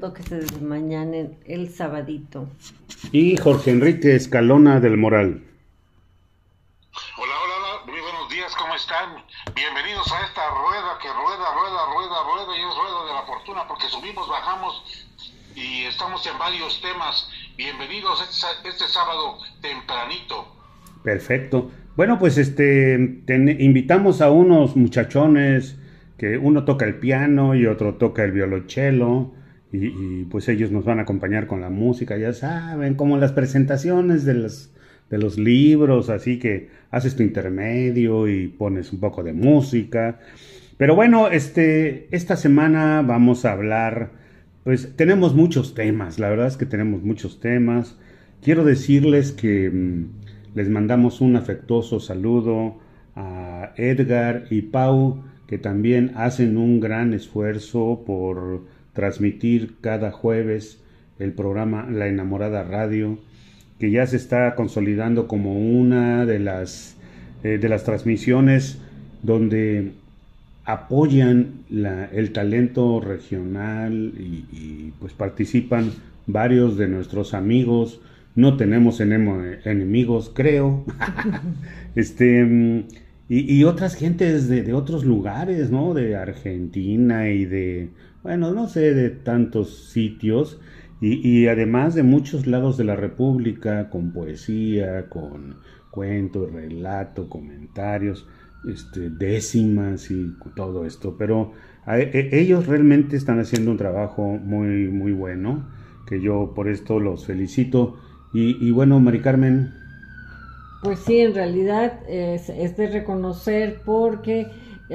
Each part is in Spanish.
que se desmañanen el sabadito. Y Jorge Enrique Escalona del Moral. Hola, hola, hola, muy buenos días, ¿cómo están? Bienvenidos a esta rueda que rueda, rueda, rueda, rueda y es rueda de la fortuna porque subimos, bajamos y estamos en varios temas. Bienvenidos este, este sábado tempranito. Perfecto. Bueno, pues este invitamos a unos muchachones que uno toca el piano y otro toca el violonchelo y, pues ellos nos van a acompañar con la música, ya saben, como las presentaciones de los, de los libros, así que haces tu intermedio y pones un poco de música. Pero bueno, este, esta semana vamos a hablar, pues tenemos muchos temas, la verdad es que tenemos muchos temas. Quiero decirles que mm, les mandamos un afectuoso saludo a Edgar y Pau, que también hacen un gran esfuerzo por transmitir cada jueves el programa La Enamorada Radio, que ya se está consolidando como una de las, eh, de las transmisiones donde apoyan el talento regional y, pues participan varios de nuestros amigos. No tenemos enemigos, creo. este, y, otras gentes de, de, otros lugares, ¿no? De Argentina y de bueno, no sé de tantos sitios y, además de muchos lados de la República con poesía, con cuento, relato, comentarios, este, décimas y todo esto. Pero e, ellos realmente están haciendo un trabajo muy, muy bueno, que yo por esto los felicito. Y, bueno, Mari Carmen. Pues sí, en realidad es, es de reconocer porque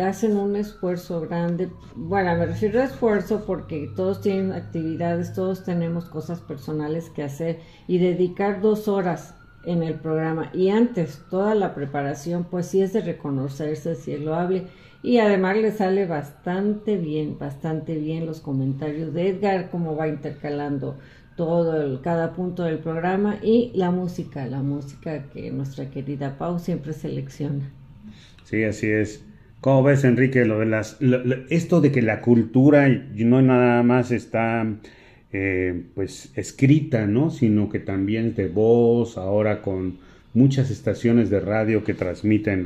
hacen un esfuerzo grande. Bueno, me refiero a esfuerzo porque todos tienen actividades, todos tenemos cosas personales que hacer y dedicar dos horas en el programa y antes toda la preparación pues sí es de reconocerse, si es loable y además le sale bastante bien, bastante bien los comentarios de Edgar, cómo va intercalando todo el, cada punto del programa y la música, la música que nuestra querida Pau siempre selecciona. Sí, así es. ¿Cómo ves, Enrique, lo de las, esto de que la cultura no nada más está eh, pues escrita, ¿no? Sino que también de voz, ahora con muchas estaciones de radio que transmiten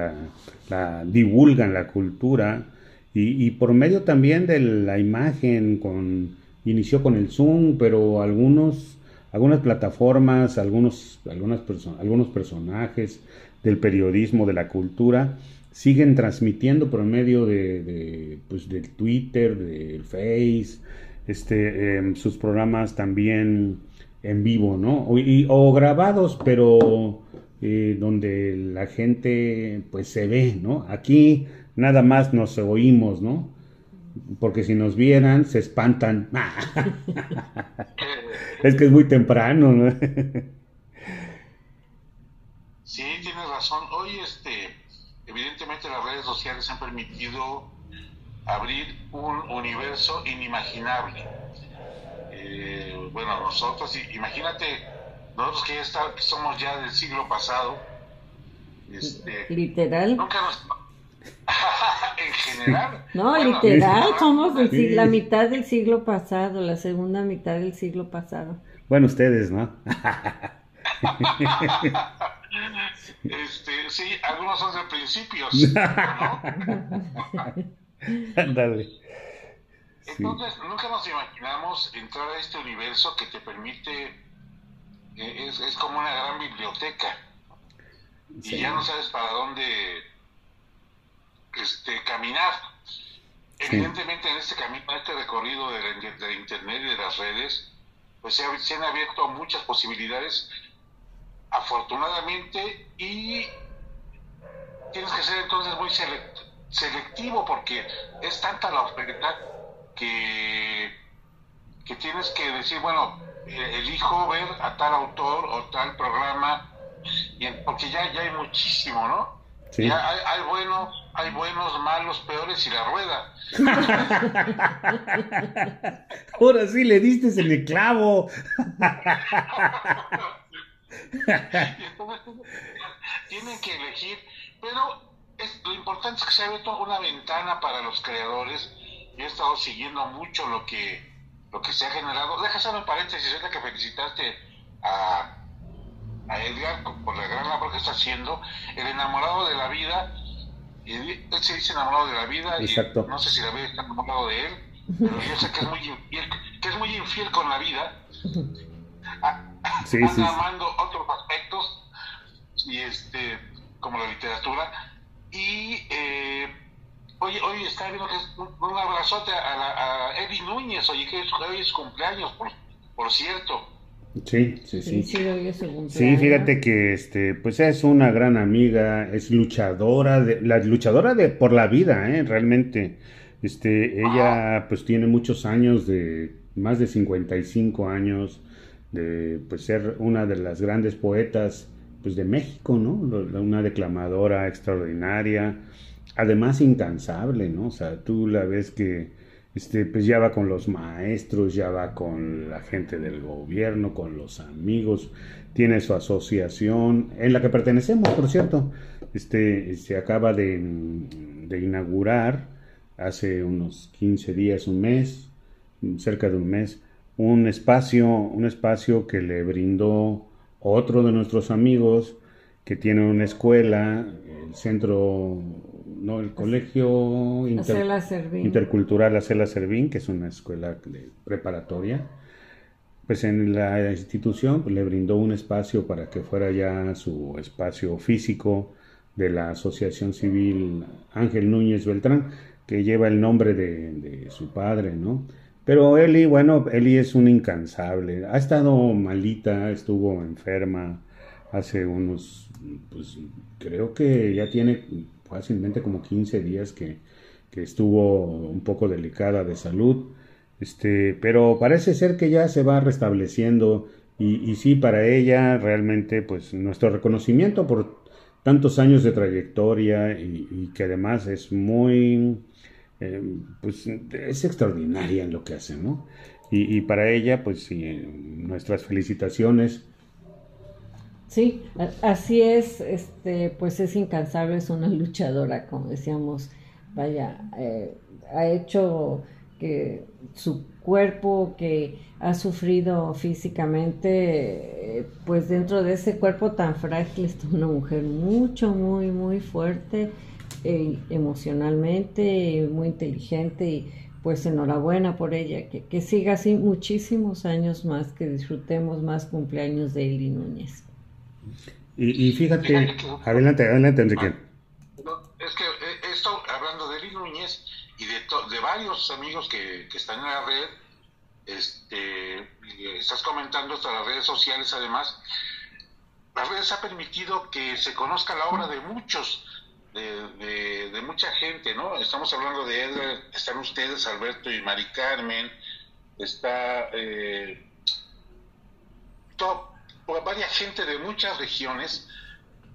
la, divulgan la cultura y, y, por medio también de la imagen, con inició con el Zoom, pero algunos algunas plataformas, algunos algunas algunos personajes del periodismo de la cultura siguen transmitiendo por medio de, pues, del Twitter, del Face, este, em, sus programas también en vivo, ¿no? O, o grabados, pero eh, donde la gente pues se ve, ¿no? Aquí nada más nos oímos, ¿no? Porque si nos vieran, se espantan. es que es muy temprano, ¿no? sí, tienes razón. Hoy, este, evidentemente las redes sociales han permitido abrir un universo inimaginable. Eh, bueno, nosotros, imagínate, nosotros que ya está, somos ya del siglo pasado, este, literal. Nunca nos, en general. No, literal, somos la mitad del siglo pasado, la segunda mitad del siglo pasado. Bueno, ustedes, ¿no? Este, sí, algunos son de principios, Entonces, nunca nos imaginamos entrar a este universo que te permite, eh, es, es como una gran biblioteca, y ya no sabes para dónde este, caminar. Evidentemente en este camino, en este recorrido de, de, Internet y de las redes, pues se, se han abierto muchas posibilidades afortunadamente, y tienes que ser entonces muy selectivo porque es tanta la oferta que, que tienes que decir, bueno, eh, elijo ver a tal autor o tal programa, y, porque ya, ya hay muchísimo, ¿no? Ya hay, hay, bueno, hay buenos, malos, peores y la rueda. Ahora sí le diste en el clavo. tienen que elegir, pero lo importante es que se ha abierto una ventana para los creadores. Yo he estado siguiendo mucho lo que lo que se ha generado. Deja hacer un paréntesis, ahorita que felicitaste a, a Edgar por la gran labor que está haciendo. El enamorado de la vida, y él se dice enamorado de la vida, Exacto. y no sé si la vida está enamorado de él, pero yo sé que es muy infiel, que es muy infiel con la vida. Sí, anda sí. amando otros aspectos, y este, como la literatura. Y eh, Oye, hoy está viendo que es un, un abrazote a, la, a Eddie Núñez, oye, que es, hoy es cumpleaños, por, por cierto. Sí, sí, sí. Sí, sí, Sí, fíjate que este, pues es una gran amiga, es luchadora, de, la luchadora de por la vida, ¿eh? realmente. Este, ella pues tiene muchos años de, más de 55 años, de pues ser una de las grandes poetas pues de México, ¿no? Una declamadora extraordinaria, además incansable, ¿no? O sea, tú la ves que este, pues ya va con los maestros, ya va con la gente del gobierno, con los amigos, tiene su asociación, en la que pertenecemos, por cierto. Este, se acaba de, de inaugurar hace unos 15 días, un mes, cerca de un mes, un espacio, un espacio que le brindó otro de nuestros amigos que tiene una escuela, el centro, no, el colegio inter- intercultural Acela Servín, que es una escuela preparatoria. Pues en la institución pues, le brindó un espacio para que fuera ya su espacio físico de la Asociación Civil Ángel Núñez Beltrán, que lleva el nombre de, de su padre, ¿no? Pero Eli, bueno, Eli es un incansable. Ha estado malita, estuvo enferma hace unos, pues creo que ya tiene fácilmente como 15 días que, que estuvo un poco delicada de salud. Este, pero parece ser que ya se va restableciendo y, y sí, para ella realmente pues nuestro reconocimiento por tantos años de trayectoria y, y que además es muy, eh, pues es extraordinaria en lo que hace, ¿no? Y, para ella pues sí, nuestras felicitaciones. Sí, así es, este, pues es incansable, es una luchadora, como decíamos, vaya, eh, ha hecho que su cuerpo que ha sufrido físicamente, eh, pues dentro de ese cuerpo tan frágil está una mujer mucho, muy, muy fuerte eh, emocionalmente, muy inteligente y pues enhorabuena por ella, que, que siga así muchísimos años más, que disfrutemos más cumpleaños de Eli Núñez. Y, y fíjate, adelante, adelante Enrique. No, es que eh, esto, hablando de Eli Núñez y de, to- de varios amigos que, que están en la red, este, estás comentando hasta las redes sociales además, las redes ha permitido que se conozca la obra de muchos, de, mucha gente, ¿no? Estamos hablando de Edgar, están ustedes, Alberto y Mari Carmen, está eh, varias gente de muchas regiones,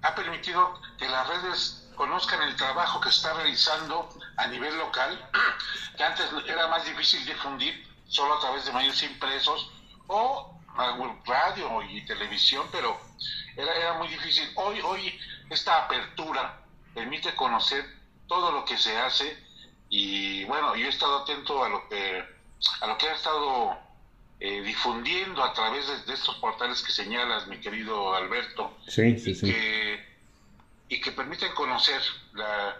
ha permitido que las redes conozcan el trabajo que está realizando a nivel local, que antes era más difícil difundir solo a través de medios impresos o radio y televisión, pero era, era muy difícil. Hoy, hoy esta apertura permite conocer todo lo que se hace y bueno, yo he estado atento a lo que a lo que ha estado eh, difundiendo a través de, de estos portales que señalas, mi querido Alberto, Sí, sí, y, sí. que, y que permiten conocer la,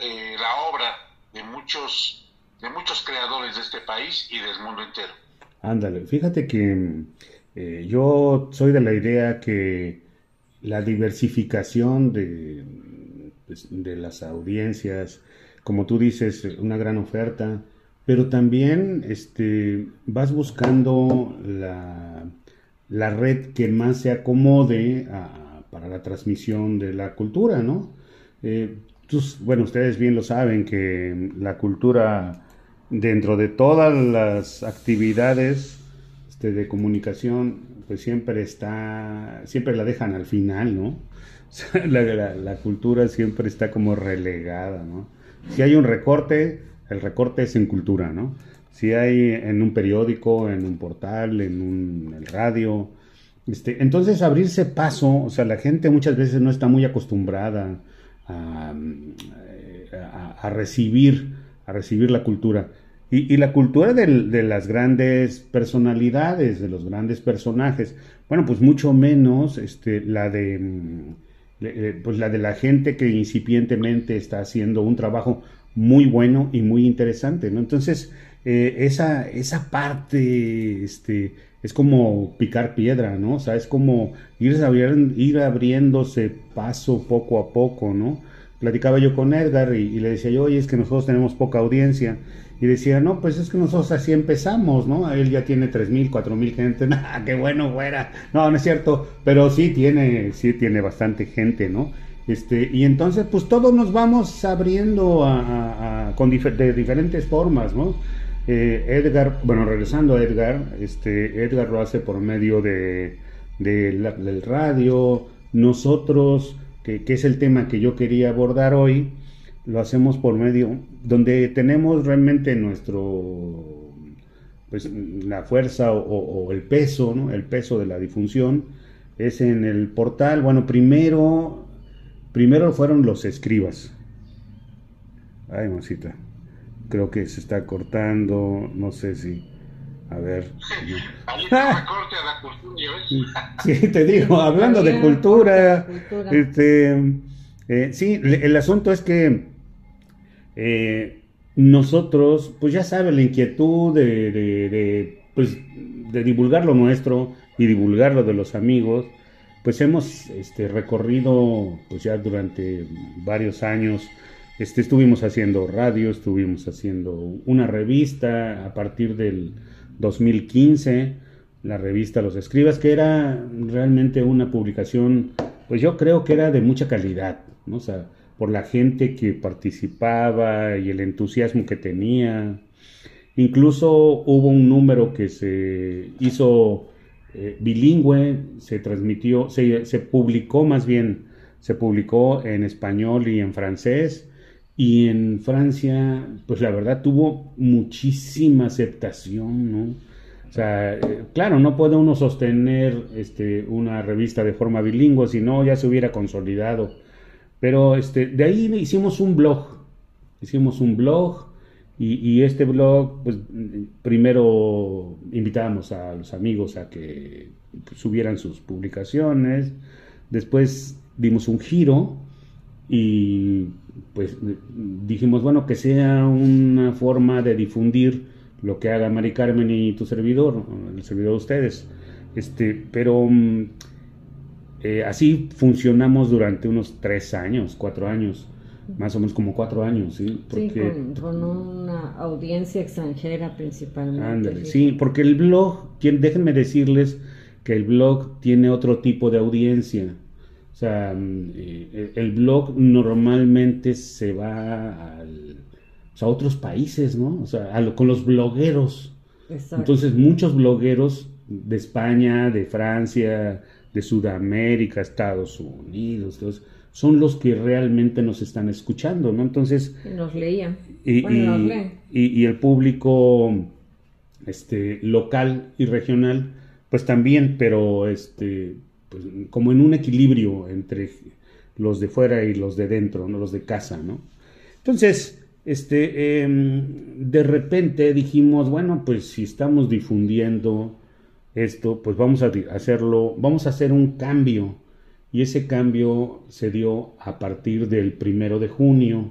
eh, la obra de muchos de muchos creadores de este país y del mundo entero. Ándale, fíjate que eh, yo soy de la idea que la diversificación de, pues, de las audiencias, como tú dices, una gran oferta, pero también este, vas buscando la, la red que más se acomode para la transmisión de la cultura, ¿no? Eh, bueno, ustedes bien lo saben que la cultura dentro de todas las actividades este, de comunicación, pues siempre está, siempre la dejan al final, ¿no? La, cultura siempre está como relegada, ¿no? Si hay un recorte, el recorte es en cultura, ¿no? Si hay en un periódico, en un portal, en un el radio, este, entonces abrirse paso, o sea, la gente muchas veces no está muy acostumbrada a, a- a recibir, a recibir la cultura. Y, la cultura de las grandes personalidades, de los grandes personajes. Bueno, pues mucho menos este, la de mm, eh, pues la de la gente que incipientemente está haciendo un trabajo muy bueno y muy interesante, ¿no? Entonces, eh, esa, esa parte, este, es como picar piedra, ¿no? O sea, es como ir, ir abriéndose paso poco a poco, ¿no? Platicaba yo con Edgar y, y le decía yo, oye, es que nosotros tenemos poca audiencia y decía, no, pues es que nosotros así empezamos, ¿no? Él ya tiene tres mil, cuatro mil gente, ¡ah, qué bueno fuera! No, no es cierto, pero sí tiene, sí tiene bastante gente, ¿no? Este, y entonces, pues todos nos vamos abriendo a, con de diferentes formas, ¿no? Eh, Edgar, bueno, regresando a Edgar, este, Edgar lo hace por medio de, del radio, nosotros, que, que es el tema que yo quería abordar hoy, lo hacemos por medio, donde tenemos realmente nuestro, pues la fuerza o, el peso, ¿no? El peso de la difusión es en el portal. Bueno, primero, primero fueron los escribas. Ay, mosita, creo que se está cortando, no sé si, a ver. Sí, te digo, hablando de cultura, este, eh, sí, el asunto es que eh, nosotros, pues ya saben, la inquietud de, de, pues, de divulgar lo nuestro y divulgar lo de los amigos, pues hemos este, recorrido, pues ya durante varios años, este, estuvimos haciendo radio, estuvimos haciendo una revista a partir del 2015, la revista Los Escribas, que era realmente una publicación, pues yo creo que era de mucha calidad, ¿no? O sea, por la gente que participaba y el entusiasmo que tenía. Incluso hubo un número que se hizo eh, bilingüe, se transmitió, se, se, publicó más bien, se publicó en español y en francés. Y en Francia, pues la verdad tuvo muchísima aceptación, ¿no? O sea, eh, claro, no puede uno sostener este, una revista de forma bilingüe, si no ya se hubiera consolidado pero este, de ahí hicimos un blog, hicimos un blog y, este blog, pues primero invitábamos a los amigos a que subieran sus publicaciones, después dimos un giro y pues dijimos, bueno, que sea una forma de difundir lo que haga Mari Carmen y tu servidor, el servidor de ustedes. Este, pero mm, eh, así funcionamos durante unos tres años, cuatro años, más o menos como cuatro años, ¿sí? sí, con, una audiencia extranjera principalmente. sí. porque el blog, déjenme decirles que el blog tiene otro tipo de audiencia. O sea, mm, eh, el blog normalmente se va a otros países, ¿no? O sea, con los blogueros. Entonces, muchos blogueros de España, de Francia, de Sudamérica, Estados Unidos, son los que realmente nos están escuchando, ¿no? Entonces... Nos leían. Y, y, el público este, local y regional, pues también, pero este, pues, como en un equilibrio entre los de fuera y los de dentro, ¿no? Los de casa, ¿no? Entonces, este, em, de repente dijimos, bueno, pues si estamos difundiendo esto, pues vamos a hacerlo, vamos a hacer un cambio. Y ese cambio se dio a partir del primero de junio.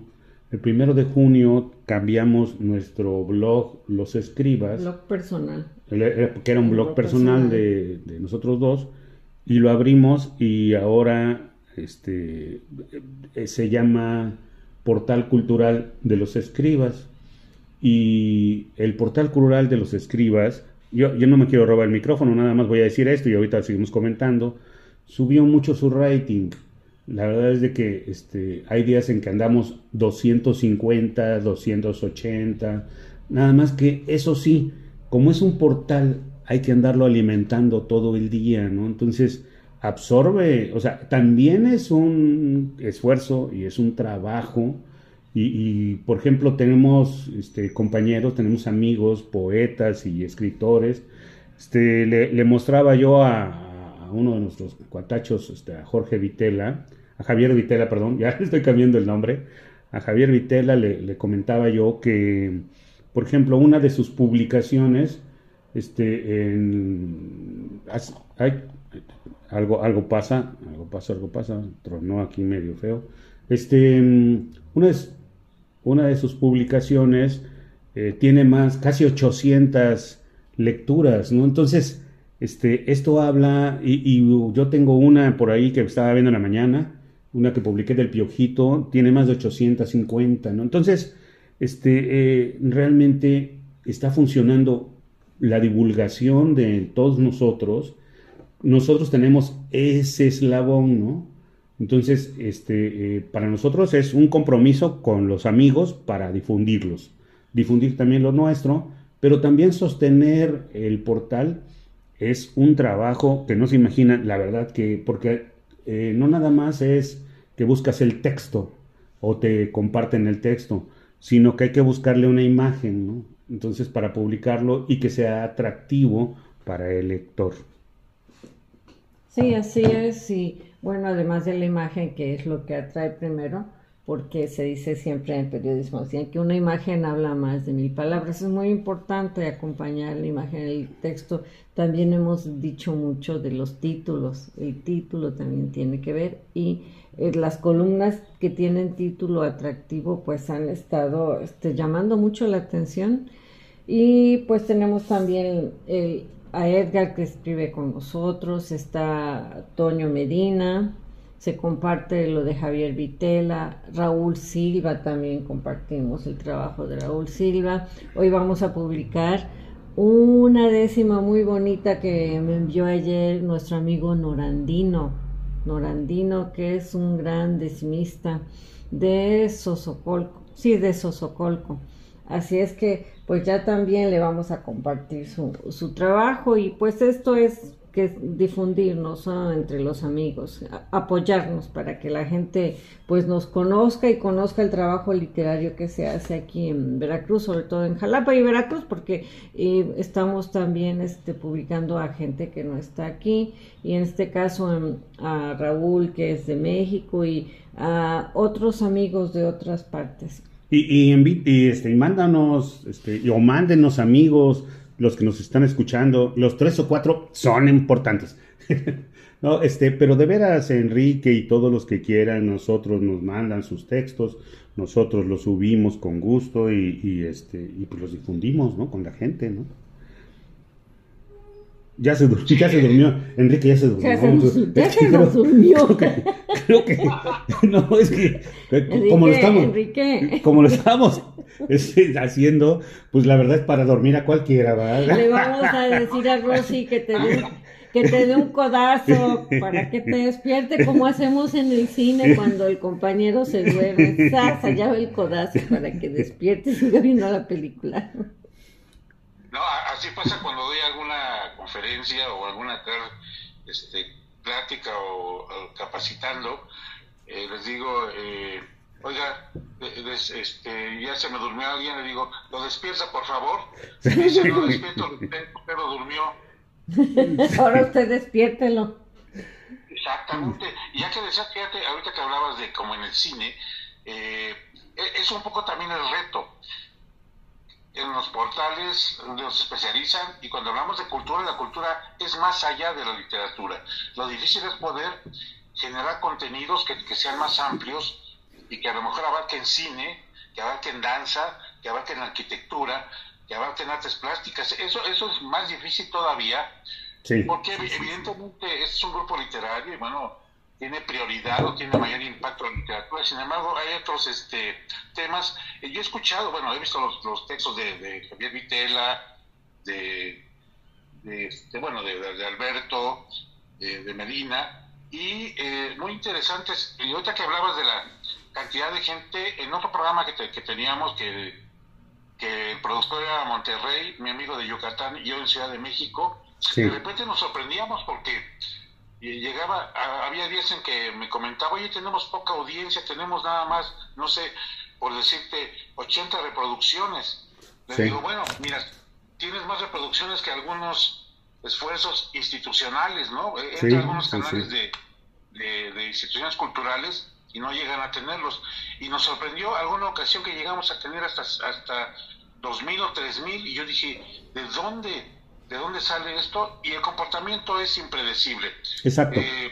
El primero de junio cambiamos nuestro blog Los Escribas. Blog personal. Que era un blog, personal, De, nosotros dos. Y lo abrimos y ahora este, eh, se llama Portal Cultural de los Escribas. Y el Portal Cultural de los Escribas yo, no me quiero robar el micrófono, nada más voy a decir esto y ahorita seguimos comentando, subió mucho su rating. La verdad es de que este, hay días en que andamos 250, 280, nada más que eso sí, como es un portal, hay que andarlo alimentando todo el día, ¿no? Entonces, absorbe, o sea, también es un esfuerzo y es un trabajo y, por ejemplo, tenemos este, compañeros, tenemos amigos, poetas y escritores. Este, le, mostraba yo a, uno de nuestros cuatachos, este, a Jorge Vitela, a Javier Vitela, perdón, ya estoy cambiando el nombre. A Javier Vitela le, comentaba yo que por ejemplo, una de sus publicaciones, este, en, algo, algo pasa, algo pasa, algo pasa, tronó aquí medio feo. Este, una, de, una de sus publicaciones eh, tiene más, casi 800 lecturas, ¿no? Entonces, este, esto habla, y, yo tengo una por ahí que estaba viendo en la mañana, una que publiqué del Piojito, tiene más de 850, ¿no? Entonces, este, eh, realmente está funcionando la divulgación de todos nosotros. Nosotros tenemos ese eslabón, ¿no? Entonces, este, eh, para nosotros es un compromiso con los amigos para difundirlos, difundir también lo nuestro, pero también sostener el portal es un trabajo que no se imagina, la verdad que, porque eh, no nada más es que buscas el texto o te comparten el texto, sino que hay que buscarle una imagen, ¿no? Entonces, para publicarlo y que sea atractivo para el lector. Sí, así es, y bueno, además de la imagen, que es lo que atrae primero, porque se dice siempre en periodismo, que una imagen habla más de mil palabras. Es muy importante acompañar la imagen el texto. También hemos dicho mucho de los títulos. El título también tiene que ver y eh, las columnas que tienen título atractivo pues han estado este, llamando mucho la atención. Y pues tenemos también a Edgar que escribe con nosotros, está Toño Medina, se comparte lo de Javier Vitela, Raúl Silva también compartimos el trabajo de Raúl Silva. Hoy vamos a publicar una décima muy bonita que me envió ayer nuestro amigo Norandino, Norandino que es un gran decimista de Sosocolco, sí, de Sosocolco. Así es que pues ya también le vamos a compartir su, su trabajo y pues esto es que difundirnos entre los amigos, apoyarnos para que la gente pues nos conozca y conozca el trabajo literario que se hace aquí en Veracruz, sobre todo en Jalapa y Veracruz, porque eh, estamos también este, publicando a gente que no está aquí y en este caso a Raúl que es de México y a otros amigos de otras partes. Y, y, este, y mándanos, este, o mándenos amigos, los que nos están escuchando, los tres o cuatro son importantes. no, este, pero de veras, Enrique y todos los que quieran, nosotros nos mandan sus textos, nosotros los subimos con gusto y, este, y pues los difundimos, ¿no? Con la gente, ¿no? Ya se, ya se durmió, Enrique ya se durmió. Ya se, nos, durmió. Creo que, no, es que como lo estamos, como lo estamos haciendo, pues la verdad es para dormir a cualquiera, ¿verdad? Le vamos a decir a Rosy que te dé que te dé un codazo para que te despierte como hacemos en el cine cuando el compañero se duerme. Sasa, ya el codazo para que despierte y siga viendo la película. No, así pasa cuando doy alguna conferencia o alguna este, plática o, capacitando. Eh, les digo, eh, oiga, este, ya se me durmió alguien, le digo, lo despierta por favor. Si dice no despierto, pero durmió. Ahora usted despiértelo. Exactamente. Y ya que decías, fíjate, ahorita que hablabas de como en el cine, eh, e, es un poco también el reto. En los portales nos especializan y cuando hablamos de cultura, la cultura es más allá de la literatura. Lo difícil es poder generar contenidos que, que sean más amplios y que a lo mejor abarquen cine, que abarquen danza, que abarquen arquitectura, que abarquen artes plásticas. Eso, eso es más difícil todavía, porque evidentemente es un grupo literario y bueno, tiene prioridad o tiene mayor impacto en la literatura. Sin embargo, hay otros este, temas. Yo he escuchado, bueno, he visto los, los textos de, Javier Vitela, de, de este, bueno, de, Alberto, de, Medina, y eh, muy interesantes. Y ahorita que hablabas de la cantidad de gente, en otro programa que, que teníamos, que, que el productor era Monterrey, mi amigo de Yucatán y yo en Ciudad de México, de repente nos sorprendíamos porque llegaba, había días en que me comentaba, oye, tenemos poca audiencia, tenemos nada más, no sé, por decirte, 80 reproducciones. Le digo, bueno, mira, tienes más reproducciones que algunos esfuerzos institucionales, ¿no? Entre algunos canales de, de, instituciones culturales y no llegan a tenerlos. Y nos sorprendió alguna ocasión que llegamos a tener hasta, hasta 2000 o 3000 y yo dije, ¿de dónde, de dónde sale esto? Y el comportamiento es impredecible. Exacto. Eh,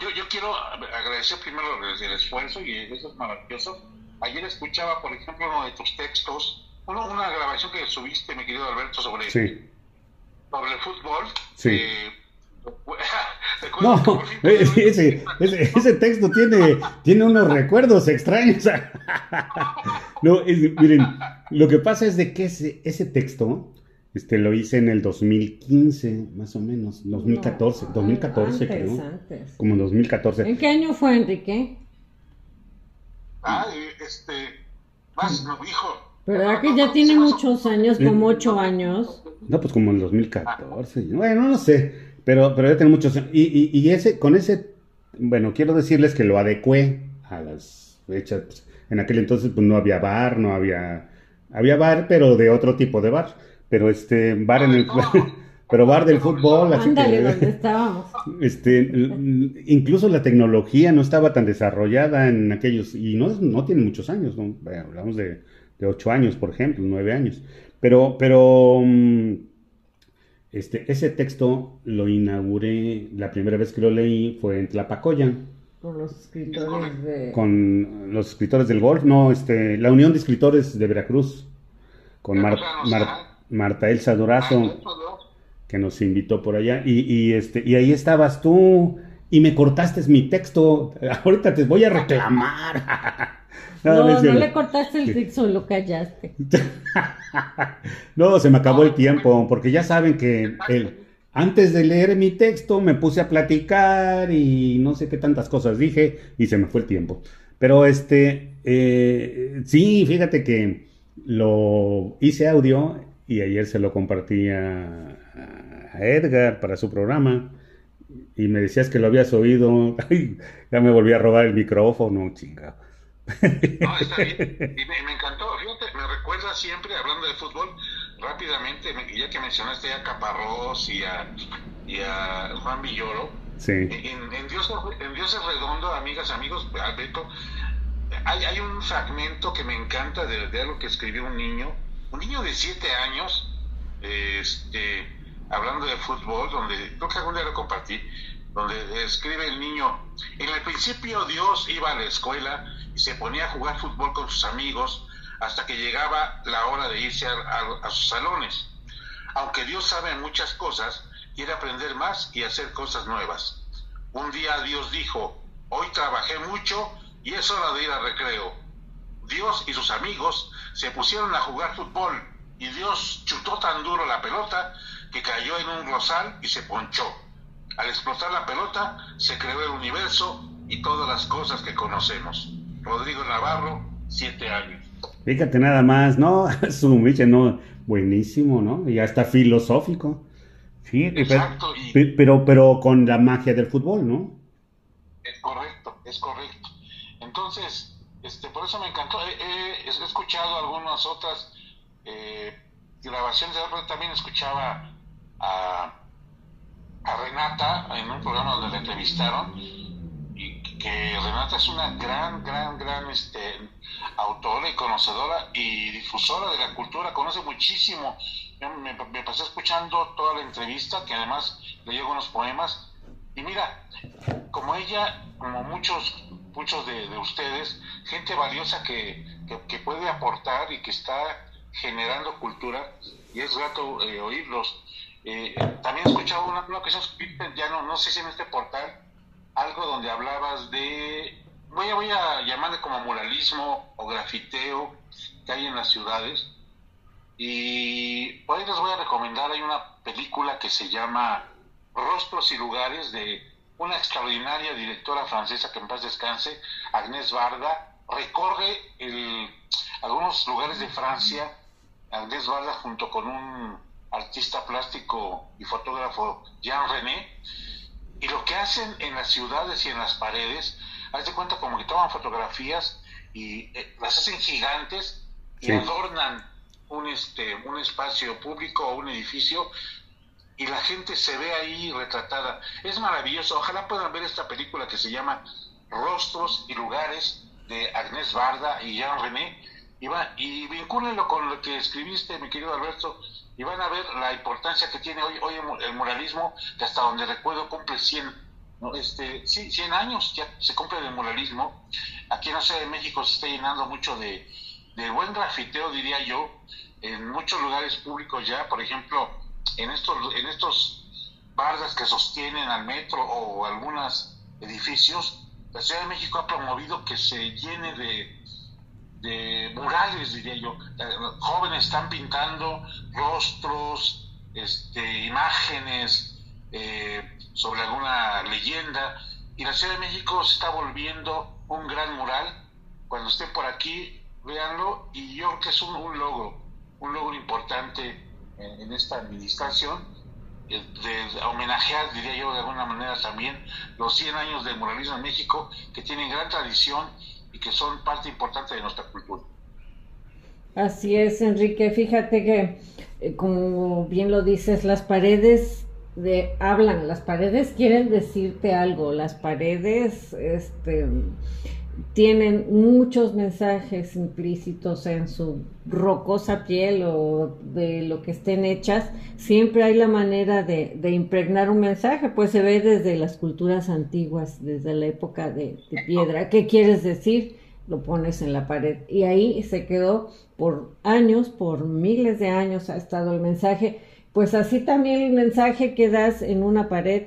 yo, yo quiero agradecer primero el, esfuerzo y eso es maravilloso. Ayer escuchaba, por ejemplo, uno de tus textos, uno, una grabación que subiste, mi querido Alberto, sobre, sobre el fútbol. Sí. Eh, no, ese, ese, ese, texto tiene, tiene unos recuerdos extraños. no, miren, lo que pasa es de que ese, ese texto este, lo hice en el 2015, más o menos, 2014, 2014 creo. Antes. Como 2014. ¿En qué año fue, Enrique? Ah, este, más, no, hijo. ¿Verdad que ya tiene muchos años, como ocho años? No, pues como en 2014. Bueno, no sé. Pero, pero ya tengo muchos. Y, y, y, ese, con ese, bueno, quiero decirles que lo adecué a las fechas. Pues, en aquel entonces, pues no había bar, no había. Había bar, pero de otro tipo de bar. Pero este, bar en el. pero bar del fútbol, así Ándale, donde estábamos. Este, incluso la tecnología no estaba tan desarrollada en aquellos, y no, no tiene muchos años, ¿no? hablamos de, de ocho años, por ejemplo, nueve años. Pero, pero, mm, este, ese texto lo inauguré, la primera vez que lo leí fue en Tlapacoyan. Con los escritores de... Con los escritores del golf, no, este, la Unión de Escritores de Veracruz, con Marta Elsa Dorazo, que nos invitó por allá, y, y, este, y ahí estabas tú, y me cortaste mi texto, ahorita te voy a reclamar. No, no, le cortaste el texto, lo callaste. no, se me acabó el tiempo, porque ya saben que el, antes de leer mi texto me puse a platicar y no sé qué tantas cosas dije y se me fue el tiempo. Pero este, eh, sí, fíjate que lo hice audio y ayer se lo compartí a, Edgar para su programa y me decías que lo habías oído. ya me volví a robar el micrófono, chingado. No, está bien. Y me, encantó. Fíjate, me recuerda siempre, hablando de fútbol, rápidamente, ya que mencionaste a Caparrós y a, y a Juan Villoro. Sí. En, en, Dios, en Dios es redondo, amigas, amigos, Alberto, hay, hay un fragmento que me encanta de, de algo que escribió un niño, un niño de siete años, este, hablando de fútbol, donde creo que algún día lo compartí, donde escribe el niño, en el principio Dios iba a la escuela y se ponía a jugar fútbol con sus amigos hasta que llegaba la hora de irse a, sus salones. Aunque Dios sabe muchas cosas, quiere aprender más y hacer cosas nuevas. Un día Dios dijo, hoy trabajé mucho y es hora de ir al recreo. Dios y sus amigos se pusieron a jugar fútbol y Dios chutó tan duro la pelota que cayó en un rosal y se ponchó. Al explotar la pelota se creó el universo y todas las cosas que conocemos. Rodrigo Navarro, siete años. Fíjate nada más, ¿no? Su ¿no? Buenísimo, ¿no? Y hasta filosófico. Sí, Exacto, pero, pero, con la magia del fútbol, ¿no? Es correcto, es correcto. Entonces, este, por eso me encantó. He, escuchado algunas otras eh, grabaciones, también escuchaba a, Renata en un programa donde la entrevistaron que Renata es una gran, gran, gran este, autora y conocedora y difusora de la cultura, conoce muchísimo. Me, me, pasé escuchando toda la entrevista, que además le unos poemas. Y mira, como ella, como muchos, muchos de, ustedes, gente valiosa que, que, puede aportar y que está generando cultura, y es grato eh, oírlos. Eh, también he escuchado una, ya no, no sé si en este portal, algo donde hablabas de, voy a, voy a llamarle como muralismo o grafiteo que hay en las ciudades. Y por ahí les voy a recomendar, hay una película que se llama Rostros y Lugares de una extraordinaria directora francesa que en paz descanse, Agnès Varda, recorre el, algunos lugares de Francia, Agnès Varda junto con un artista plástico y fotógrafo Jean René, y lo que hacen en las ciudades y en las paredes, haz de cuenta como que toman fotografías y eh, las hacen gigantes y adornan un, este, un espacio público o un edificio y la gente se ve ahí retratada. Es maravilloso. Ojalá puedan ver esta película que se llama Rostros y Lugares de Agnès Barda y Jean René. y, va, con lo que escribiste, mi querido Alberto, y van a ver la importancia que tiene hoy, hoy el muralismo, que hasta donde recuerdo cumple 100, ¿no? este, sí, 100 años ya se cumple el muralismo. Aquí en la Ciudad de México se está llenando mucho de, de buen grafiteo, diría yo, en muchos lugares públicos ya, por ejemplo, en estos, en estos bardas que sostienen al metro o algunos edificios, la Ciudad de México ha promovido que se llene de, de murales, diría yo. Eh, jóvenes están pintando rostros, este, imágenes eh, sobre alguna leyenda, y la Ciudad de México se está volviendo un gran mural. Cuando estén por aquí, véanlo, y yo creo que es un, un logro, un logro importante en, esta administración, eh, de, homenajear, diría yo, de alguna manera también los 100 años del muralismo en México, que tienen gran tradición y que son parte importante de nuestra cultura. Así es, Enrique. Fíjate que, eh, como bien lo dices, las paredes de hablan, las paredes quieren decirte algo, las paredes, este, tienen muchos mensajes implícitos en su rocosa piel o de lo que estén hechas, siempre hay la manera de, impregnar un mensaje, pues se ve desde las culturas antiguas, desde la época de, piedra. ¿Qué quieres decir? Lo pones en la pared. Y ahí se quedó por años, por miles de años ha estado el mensaje. Pues así también el mensaje que das en una pared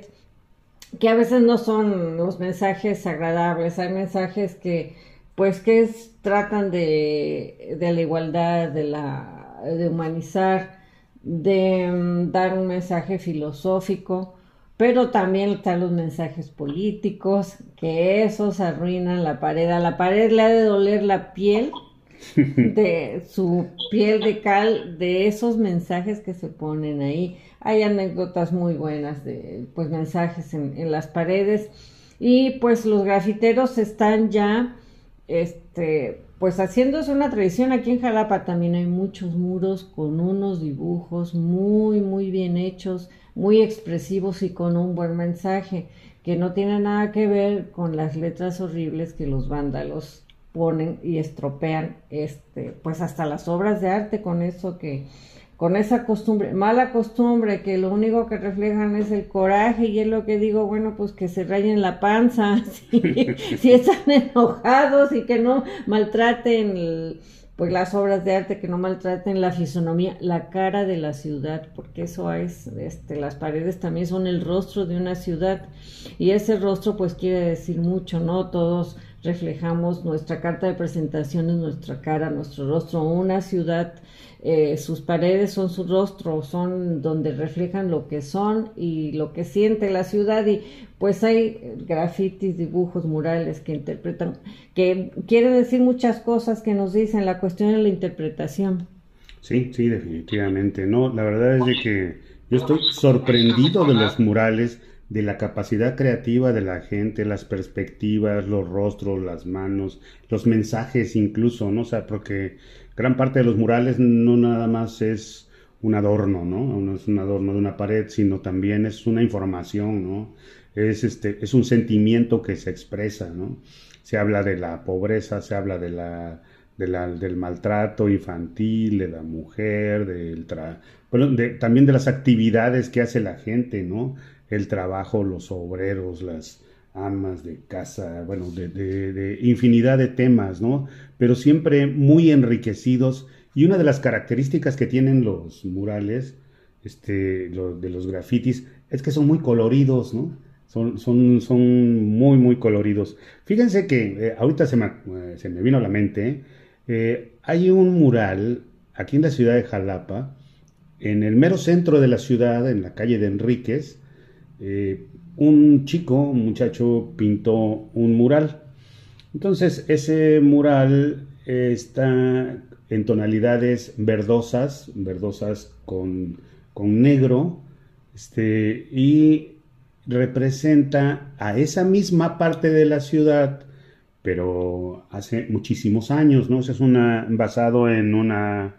que a veces no son los mensajes agradables, hay mensajes que pues que tratan de, de, la igualdad, de, la, de humanizar, de mm, dar un mensaje filosófico, pero también están los mensajes políticos, que esos arruinan la pared. A la pared le ha de doler la piel de su piel de cal de esos mensajes que se ponen ahí. Hay anécdotas muy buenas de pues mensajes en, las paredes y pues los grafiteros están ya este pues haciéndose una tradición aquí en Jalapa también hay muchos muros con unos dibujos muy muy bien hechos, muy expresivos y con un buen mensaje que no tiene nada que ver con las letras horribles que los vándalos ponen y estropean este pues hasta las obras de arte con eso que con esa costumbre, mala costumbre, que lo único que reflejan es el coraje y es lo que digo, bueno, pues que se rayen la panza, si, están enojados y que no maltraten pues las obras de arte, que no maltraten la fisonomía, la cara de la ciudad, porque eso es, este, las paredes también son el rostro de una ciudad y ese rostro pues quiere decir mucho, ¿no? Todos reflejamos nuestra carta de presentación es nuestra cara, nuestro rostro, una ciudad eh, sus paredes son su rostro, son donde reflejan lo que son y lo que siente la ciudad. Y pues hay grafitis, dibujos, murales que interpretan, que quieren decir muchas cosas que nos dicen, la cuestión de la interpretación. Sí, sí, definitivamente, no, la verdad es de que yo estoy sorprendido de los murales, de la capacidad creativa de la gente, las perspectivas, los rostros, las manos, los mensajes incluso, ¿no? O sea, porque gran parte de los murales no nada más es un adorno, ¿no? No es un adorno de una pared, sino también es una información, ¿no? Es, este, es un sentimiento que se expresa, ¿no? Se habla de la pobreza, se habla de la, del maltrato infantil, de la mujer, del bueno, también de las actividades que hace la gente, ¿no? El trabajo, los obreros, las, amas de casa, bueno, de, infinidad de temas, ¿no? Pero siempre muy enriquecidos. Y una de las características que tienen los murales, este, de los grafitis, es que son muy coloridos, ¿no? Son, son, son muy, muy coloridos. Fíjense que eh, ahorita se me, eh, se me, vino a la mente, eh, hay un mural aquí en la ciudad de Jalapa, en el mero centro de la ciudad, en la calle de Enríquez, un chico, un muchacho, pintó un mural. Entonces, ese mural está en tonalidades verdosas, verdosas con, negro, este, y representa a esa misma parte de la ciudad, pero hace muchísimos años, ¿no? es una, basado en una,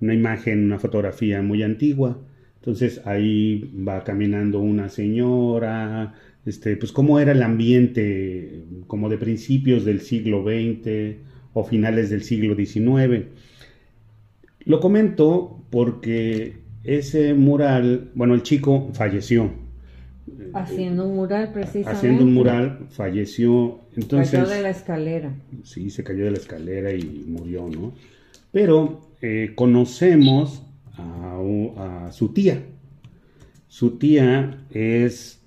una imagen, una fotografía muy antigua. Entonces ahí va caminando una señora, este, pues cómo era el ambiente como de principios del siglo XX o finales del siglo XIX. Lo comento porque ese mural, bueno, el chico falleció. Haciendo un mural, precisamente. Haciendo un mural, falleció. Entonces, cayó de la escalera. Sí, se cayó de la escalera y murió, ¿no? Pero eh, conocemos a, a, su tía. Su tía es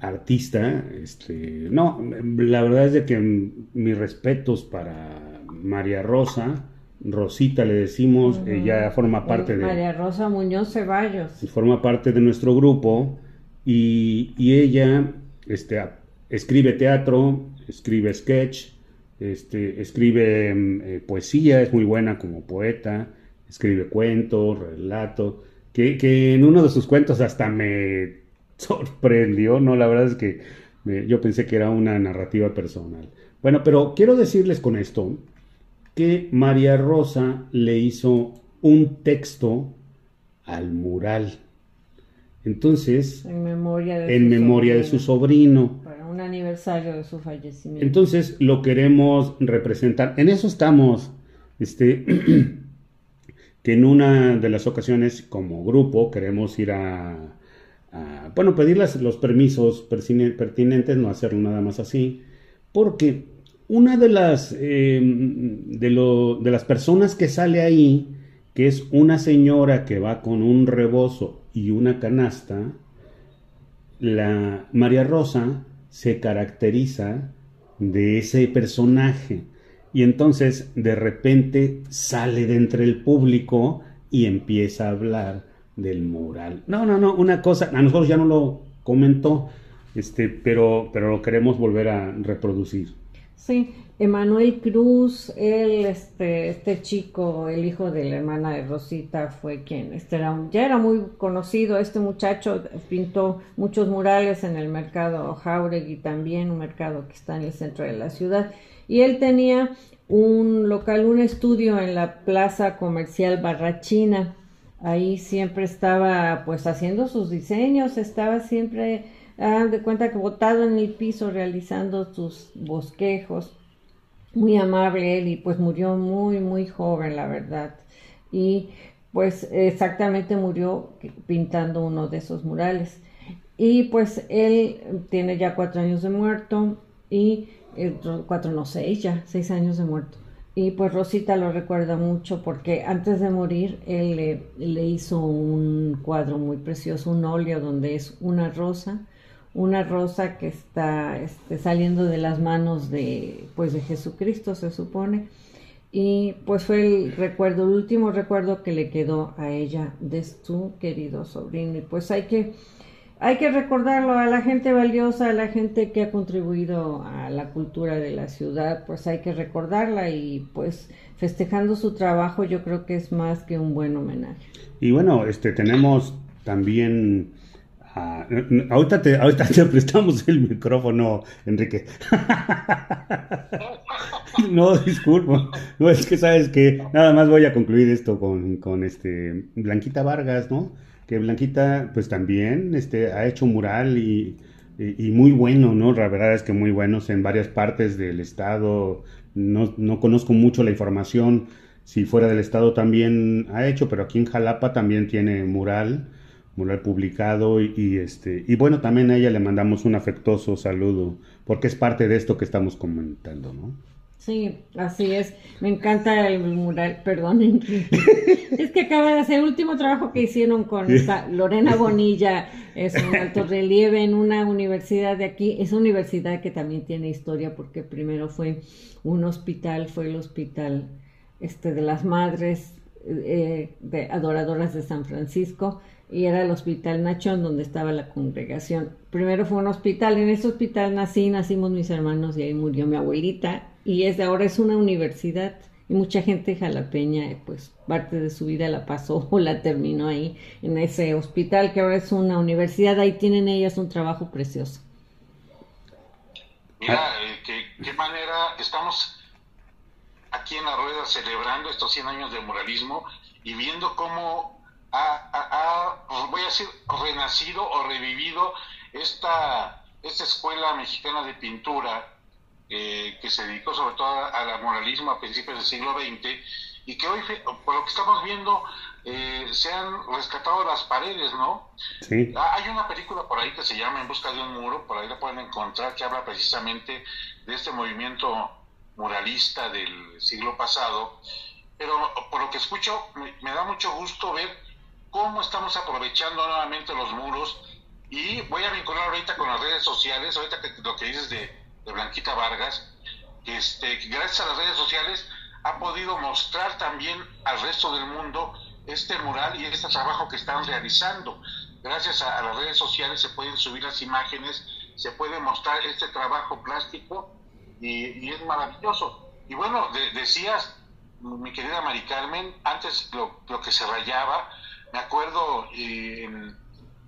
artista. Este, no, la verdad es de que mis respetos para María Rosa Rosita le decimos, ella forma parte de... María Rosa Muñoz Ceballos. Forma parte de nuestro grupo y, ella este, escribe teatro, escribe sketch, este, escribe mm, eh, poesía, es muy buena como poeta, escribe cuentos, relatos, que, que, en uno de sus cuentos hasta me sorprendió, ¿no? La verdad es que yo pensé que era una narrativa personal. Bueno, pero quiero decirles con esto que María Rosa le hizo un texto al mural. Entonces, en memoria de, en su, memoria sobrino, de su sobrino. Para un aniversario de su fallecimiento. Entonces, lo queremos representar. En eso estamos. Este, que en una de las ocasiones, como grupo, queremos ir a, bueno, pedir los permisos pertinentes, no hacerlo nada más así, porque una de las, em, de, de las personas que sale ahí, que es una señora que va con un rebozo y una canasta, la María Rosa se caracteriza de ese personaje. Y entonces de repente sale de entre el público y empieza a hablar del mural. No, no, no, una cosa, a nosotros ya no lo comentó, este, pero, pero lo queremos volver a reproducir. Sí, Emanuel Cruz, él, este, este chico, el hijo de la hermana de Rosita, fue quien, este era, ya era muy conocido, este muchacho pintó muchos murales en el mercado Jauregui también, un mercado que está en el centro de la ciudad, y él tenía un local, un estudio en la plaza comercial Barrachina, ahí siempre estaba pues haciendo sus diseños, estaba siempre de cuenta que botado en el piso realizando sus bosquejos. Muy amable él y pues murió muy, muy joven, la verdad. Y pues exactamente murió pintando uno de esos murales. Y pues él tiene ya cuatro años de muerto y cuatro, no, seis ya, seis años de muerto. Y pues Rosita lo recuerda mucho porque antes de morir él le, hizo un cuadro muy precioso, un óleo donde es una rosa una rosa que está este, saliendo de las manos de, pues, de Jesucristo, se supone. Y pues fue el recuerdo, el último recuerdo que le quedó a ella de su querido sobrino. Y pues hay que, hay que recordarlo a la gente valiosa, a la gente que ha contribuido a la cultura de la ciudad, pues hay que recordarla y pues festejando su trabajo yo creo que es más que un buen homenaje. Y bueno, este tenemos también Ah, ahorita, te, ahorita te prestamos el micrófono, Enrique. no, disculpa. No, es que sabes que nada más voy a concluir esto con, con este Blanquita Vargas, ¿no? Que Blanquita, pues también este, ha hecho mural y, y, muy bueno, ¿no? La verdad es que muy buenos en varias partes del estado. No, no conozco mucho la información si fuera del estado también ha hecho, pero aquí en Jalapa también tiene mural mural publicado y, este y bueno también a ella le mandamos un afectuoso saludo porque es parte de esto que estamos comentando no sí así es. Me encanta el mural perdón es que acaba de hacer el último trabajo que hicieron con Lorena Bonilla es un alto relieve en una universidad de aquí. Es una universidad que también tiene historia porque primero fue un hospital fue el hospital este de las madres eh, de adoradoras de San Francisco y era el Hospital Nachón donde estaba la congregación. Primero fue un hospital, en ese hospital nací, nacimos mis hermanos y ahí murió mi abuelita y es ahora es una universidad y mucha gente jalapeña pues parte de su vida la pasó o la terminó ahí en ese hospital que ahora es una universidad, ahí tienen ellas un trabajo precioso. Mira, eh, qué manera estamos aquí en la rueda celebrando estos 100 años de muralismo y viendo cómo ha, voy a decir, renacido o revivido esta, esta escuela mexicana de pintura eh, que se dedicó sobre todo al moralismo a principios del siglo XX y que hoy, por lo que estamos viendo, eh, se han rescatado las paredes, ¿no? Sí. Ah, hay una película por ahí que se llama En busca de un muro, por ahí la pueden encontrar, que habla precisamente de este movimiento muralista del siglo pasado, pero por lo que escucho, me, da mucho gusto ver cómo estamos aprovechando nuevamente los muros y voy a vincular ahorita con las redes sociales, ahorita que, lo que dices de, Blanquita Vargas, este, que gracias a las redes sociales ha podido mostrar también al resto del mundo este mural y este trabajo que están realizando. Gracias a, las redes sociales se pueden subir las imágenes, se puede mostrar este trabajo plástico y, es maravilloso. Y bueno, decías, mi querida Mari Carmen, antes lo, que se rayaba, me acuerdo en,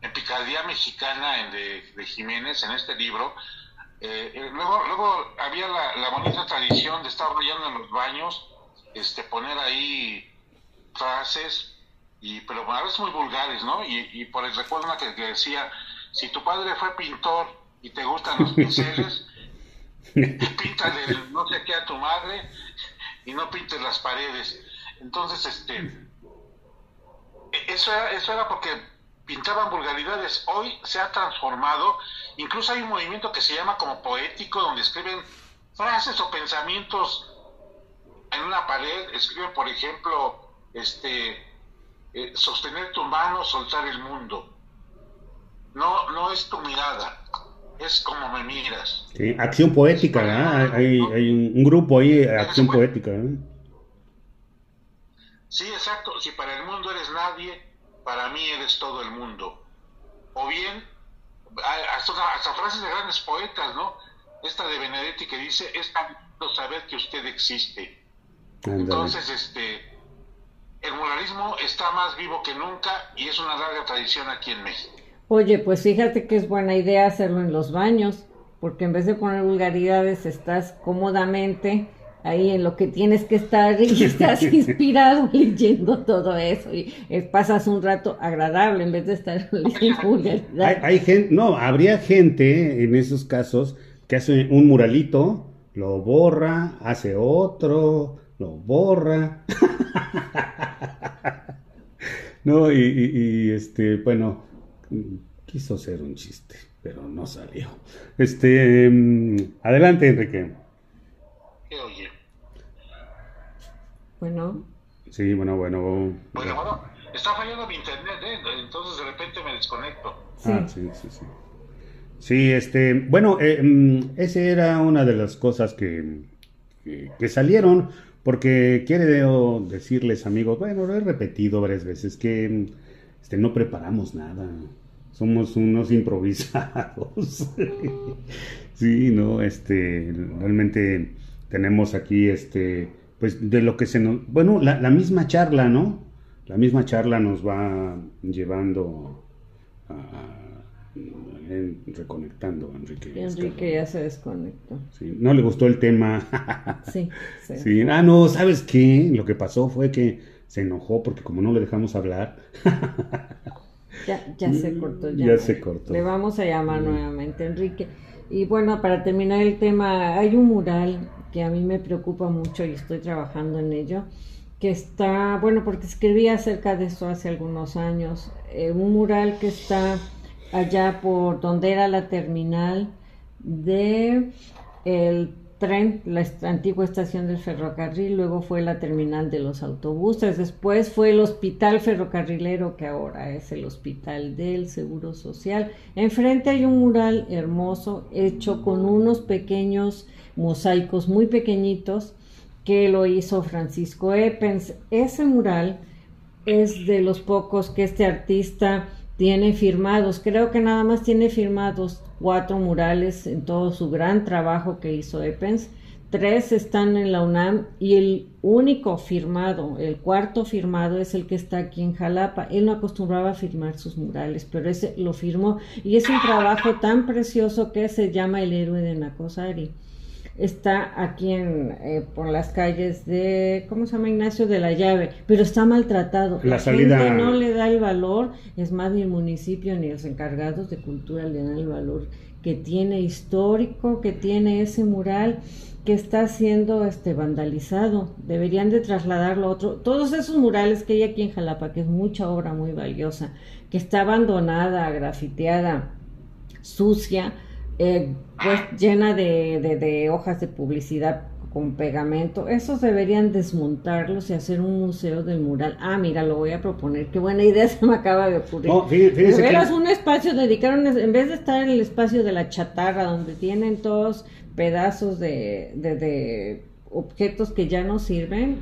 en Picardía Mexicana de, Jiménez, en este libro, eh, eh, luego, luego había la, la, bonita tradición de estar rayando en los baños, este, poner ahí frases, y, pero a veces muy vulgares, ¿no? Y, y por el recuerdo una que, decía, si tu padre fue pintor y te gustan los pinceles, píntale no sé qué a tu madre y no pintes las paredes. Entonces, este, eso era, eso era porque pintaban vulgaridades. Hoy se ha transformado, incluso hay un movimiento que se llama como poético, donde escriben frases o pensamientos en una pared, escriben, por ejemplo, este, eh, sostener tu mano, soltar el mundo. No, no es tu mirada, es como me miras. Sí, acción poética, Hay, hay un, grupo ahí, acción poética. Sí, exacto. Si para el mundo eres nadie, para mí eres todo el mundo. O bien, hasta, hasta frases de grandes poetas, ¿no? Esta de Benedetti que dice, es tan saber que usted existe. Entonces, este, el muralismo está más vivo que nunca y es una larga tradición aquí en México. Oye, pues fíjate que es buena idea hacerlo en los baños, porque en vez de poner vulgaridades estás cómodamente ahí en lo que tienes que estar y estás inspirado leyendo todo eso y pasas un rato agradable en vez de estar leyendo. Hay, hay gente, no, habría gente en esos casos que hace un muralito, lo borra, hace otro, lo borra. no, y, este, bueno, quiso ser un chiste, pero no salió. Este, mm, adelante, Enrique. ¿Qué oye? Bueno. Sí, bueno, bueno. Bueno, bueno, está fallando mi internet, ¿eh? entonces de repente me desconecto. Sí. Ah, sí, sí, sí. Sí, este, bueno, eh, mm, esa era una de las cosas que, que salieron porque quiere decirles, amigos, bueno, lo he repetido varias veces, que este, no preparamos nada. Somos unos improvisados. sí, no, este, realmente tenemos aquí, este, pues de lo que se nos, bueno, la, la misma charla, ¿no? La misma charla nos va llevando a, reconectando Enrique. Enrique ya se desconectó. no le gustó el tema. sí, sí. Ah, no, ¿sabes qué? Lo que pasó fue que se enojó porque como no le dejamos hablar. ya, ya se cortó. Ya, se cortó. Le vamos a llamar nuevamente, Enrique. Y bueno, para terminar el tema, hay un mural que a mí me preocupa mucho y estoy trabajando en ello, que está, bueno, porque escribí acerca de eso hace algunos años, eh, un mural que está allá por donde era la terminal de el tren, la antigua estación del ferrocarril, luego fue la terminal de los autobuses, después fue el hospital ferrocarrilero que ahora es el hospital del Seguro Social. Enfrente hay un mural hermoso hecho con unos pequeños mosaicos muy pequeñitos que lo hizo Francisco Eppens. Ese mural es de los pocos que este artista tiene firmados, creo que nada más tiene firmados cuatro murales en todo su gran trabajo que hizo Eppens. Tres están en la UNAM y el único firmado, el cuarto firmado es el que está aquí en Jalapa. Él no acostumbraba a firmar sus murales, pero ese lo firmó y es un trabajo tan precioso que se llama El héroe de Nacosari. Está aquí en, eh, por las calles de, ¿cómo se llama? Ignacio de la Llave, pero está maltratado. La La, salida- gente no le da el valor, es más, ni el municipio ni los encargados de cultura le dan el valor que tiene histórico, que tiene ese mural que está siendo este vandalizado. Deberían de trasladarlo a otro. Todos esos murales que hay aquí en Jalapa, que es mucha obra muy valiosa, que está abandonada, grafiteada, sucia, eh, pues llena de, de- de hojas de publicidad con pegamento. Esos deberían desmontarlos y hacer un museo del mural. Ah, mira, lo voy a proponer. Qué buena idea se me acaba de ocurrir. No, fí- fíjese que- un espacio, dedicaron, en vez de estar en el espacio de la chatarra, donde tienen todos pedazos de, de objetos que ya no sirven,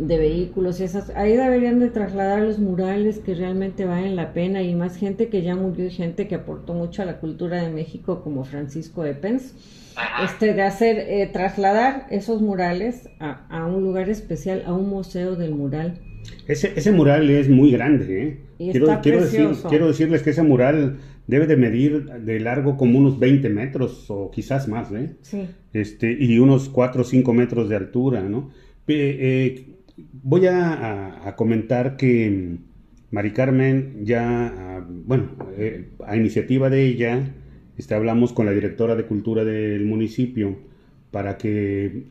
de vehículos y esas, ahí deberían de trasladar los murales que realmente valen la pena y más gente que ya murió y gente que aportó mucho a la cultura de México como Francisco Epens, este de hacer, eh, trasladar esos murales a, a un lugar especial, a un museo del mural. Ese, ese mural es muy grande, ¿eh? Y quiero, está quiero, decir- quiero decirles que ese mural debe de medir de largo como unos 20 metros o quizás más, ¿eh? Sí. Este, y unos 4 o 5 metros de altura, ¿no? Eh, voy a, comentar que Mari Carmen ya, ah, bueno, eh, a iniciativa de ella, este, hablamos con la directora de cultura del municipio para que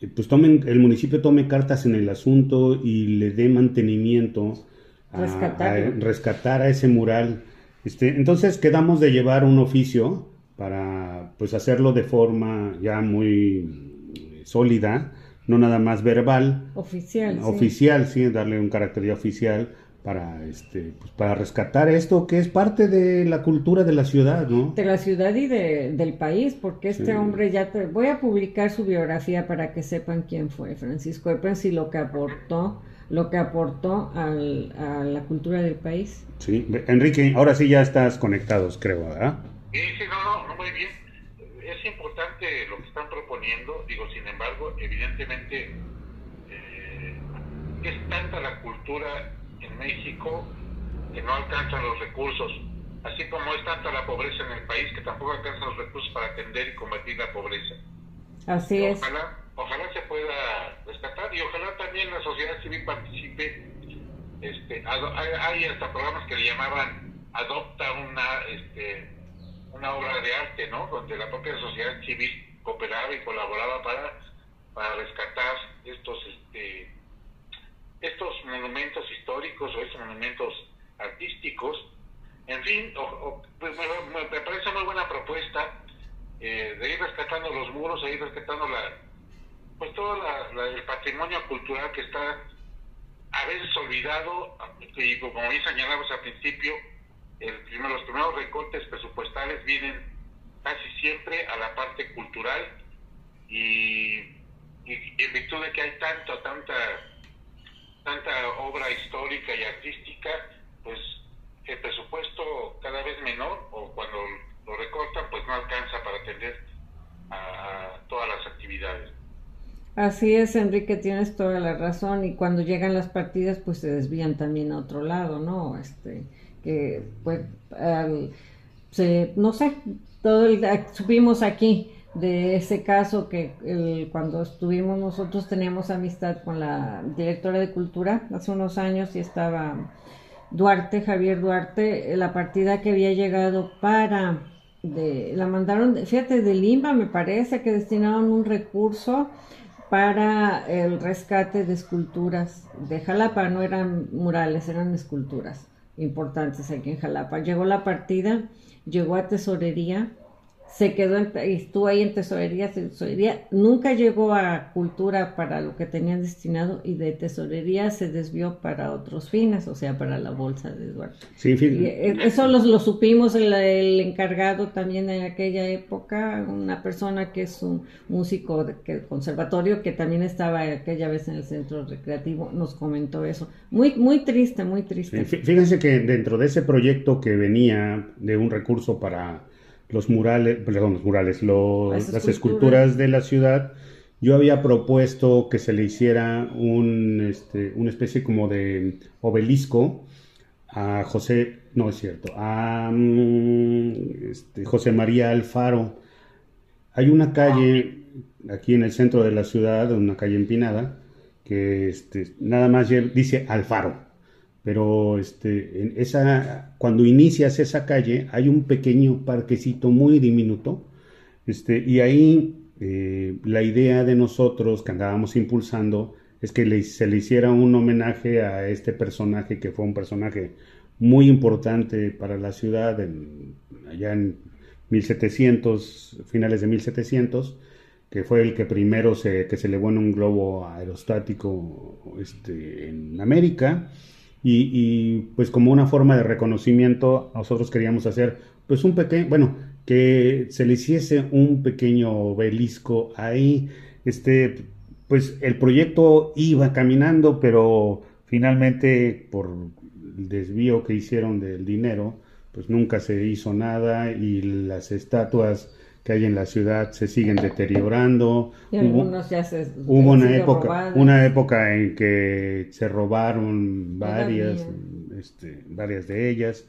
eh, pues tomen, el municipio tome cartas en el asunto y le dé mantenimiento a, a- rescatar a ese mural. Este, entonces quedamos de llevar un oficio para pues hacerlo de forma ya muy sólida, no nada más verbal, Oficial. sí. oficial, sí, darle un carácter ya oficial para este pues, para rescatar esto que es parte de la cultura de la ciudad, ¿no? de la ciudad y de, del país, porque este Sí. hombre ya te, voy a publicar su biografía para que sepan quién fue Francisco Epens y lo que aportó, lo que aportó al- a la cultura del país. Sí, Enrique, ahora sí ya estás conectados, creo, ¿verdad? Sí, sí, no, no, no, muy bien. Es importante lo que están proponiendo, digo, sin embargo, evidentemente eh, es tanta la cultura en México que no alcanzan los recursos, así como es tanta la pobreza en el país que tampoco alcanzan los recursos para atender y combatir la pobreza. Así es. Ojalá, ojalá se pueda rescatar y ojalá también la sociedad civil participe. Este, hay, hay hasta programas que le llamaban adopta una este, una obra de arte, ¿no? Donde la propia sociedad civil cooperaba y colaboraba para para rescatar estos este estos monumentos históricos o estos monumentos artísticos. En fin, o- o- pues me, parece muy buena propuesta eh, de ir rescatando los muros, de ir rescatando la, pues todo la- el patrimonio cultural que está a veces olvidado y como bien señalamos al principio, el primero, los primeros recortes presupuestales vienen casi siempre a la parte cultural y, en virtud de que hay tanto, tanta tanta obra histórica y artística, pues el presupuesto cada vez menor o cuando lo recortan pues no alcanza para atender a, a todas las actividades. Así es, Enrique, tienes toda la razón. Y cuando llegan las partidas, pues se desvían también a otro lado, ¿no? Este, que, pues, al- se, no sé, todo el, supimos aquí de ese caso que el- cuando estuvimos nosotros teníamos amistad con la directora de cultura hace unos años y estaba Duarte, Javier Duarte, eh, la partida que había llegado para, de, la mandaron, fíjate, de Limba me parece que destinaron un recurso para el rescate de esculturas de Jalapa, no eran murales, eran esculturas importantes aquí en Jalapa. Llegó la partida, llegó a tesorería, se quedó en, y estuvo ahí en tesorería, tesorería, nunca llegó a cultura para lo que tenían destinado y de tesorería se desvió para otros fines, o sea, para la bolsa de Eduardo. Sí, Y eh, eso lo, lo supimos el, el encargado también en aquella época, una persona que es un músico de que, conservatorio que también estaba aquella vez en el centro recreativo, nos comentó eso. Muy, muy triste, muy triste. Fí- Fíjense que dentro de ese proyecto que venía de un recurso para los murales, perdón, los murales, los- Las las esculturas. de la ciudad, yo había propuesto que se le hiciera un, este, una especie como de obelisco a José, no es cierto, a mm, este, José María Alfaro. Hay una calle aquí en el centro de la ciudad, una calle empinada, que este, nada más dice Alfaro. Pero este, en esa, cuando inicias esa calle hay un pequeño parquecito muy diminuto este, y ahí eh, la idea de nosotros que andábamos impulsando es que se le hiciera un homenaje a este personaje que fue un personaje muy importante para la ciudad allá en 1700, finales de 1700, que fue el que primero se, que se elevó en un globo aerostático este, en América. Y, pues como una forma de reconocimiento, nosotros queríamos hacer pues un pequeño, bueno, que se le hiciese un pequeño obelisco ahí. Este, pues el proyecto iba caminando, pero finalmente por el desvío que hicieron del dinero, pues nunca se hizo nada y las estatuas que hay en la ciudad se siguen deteriorando. Y algunos ya se, hubo una época, una época en que se robaron varias, este, varias de ellas.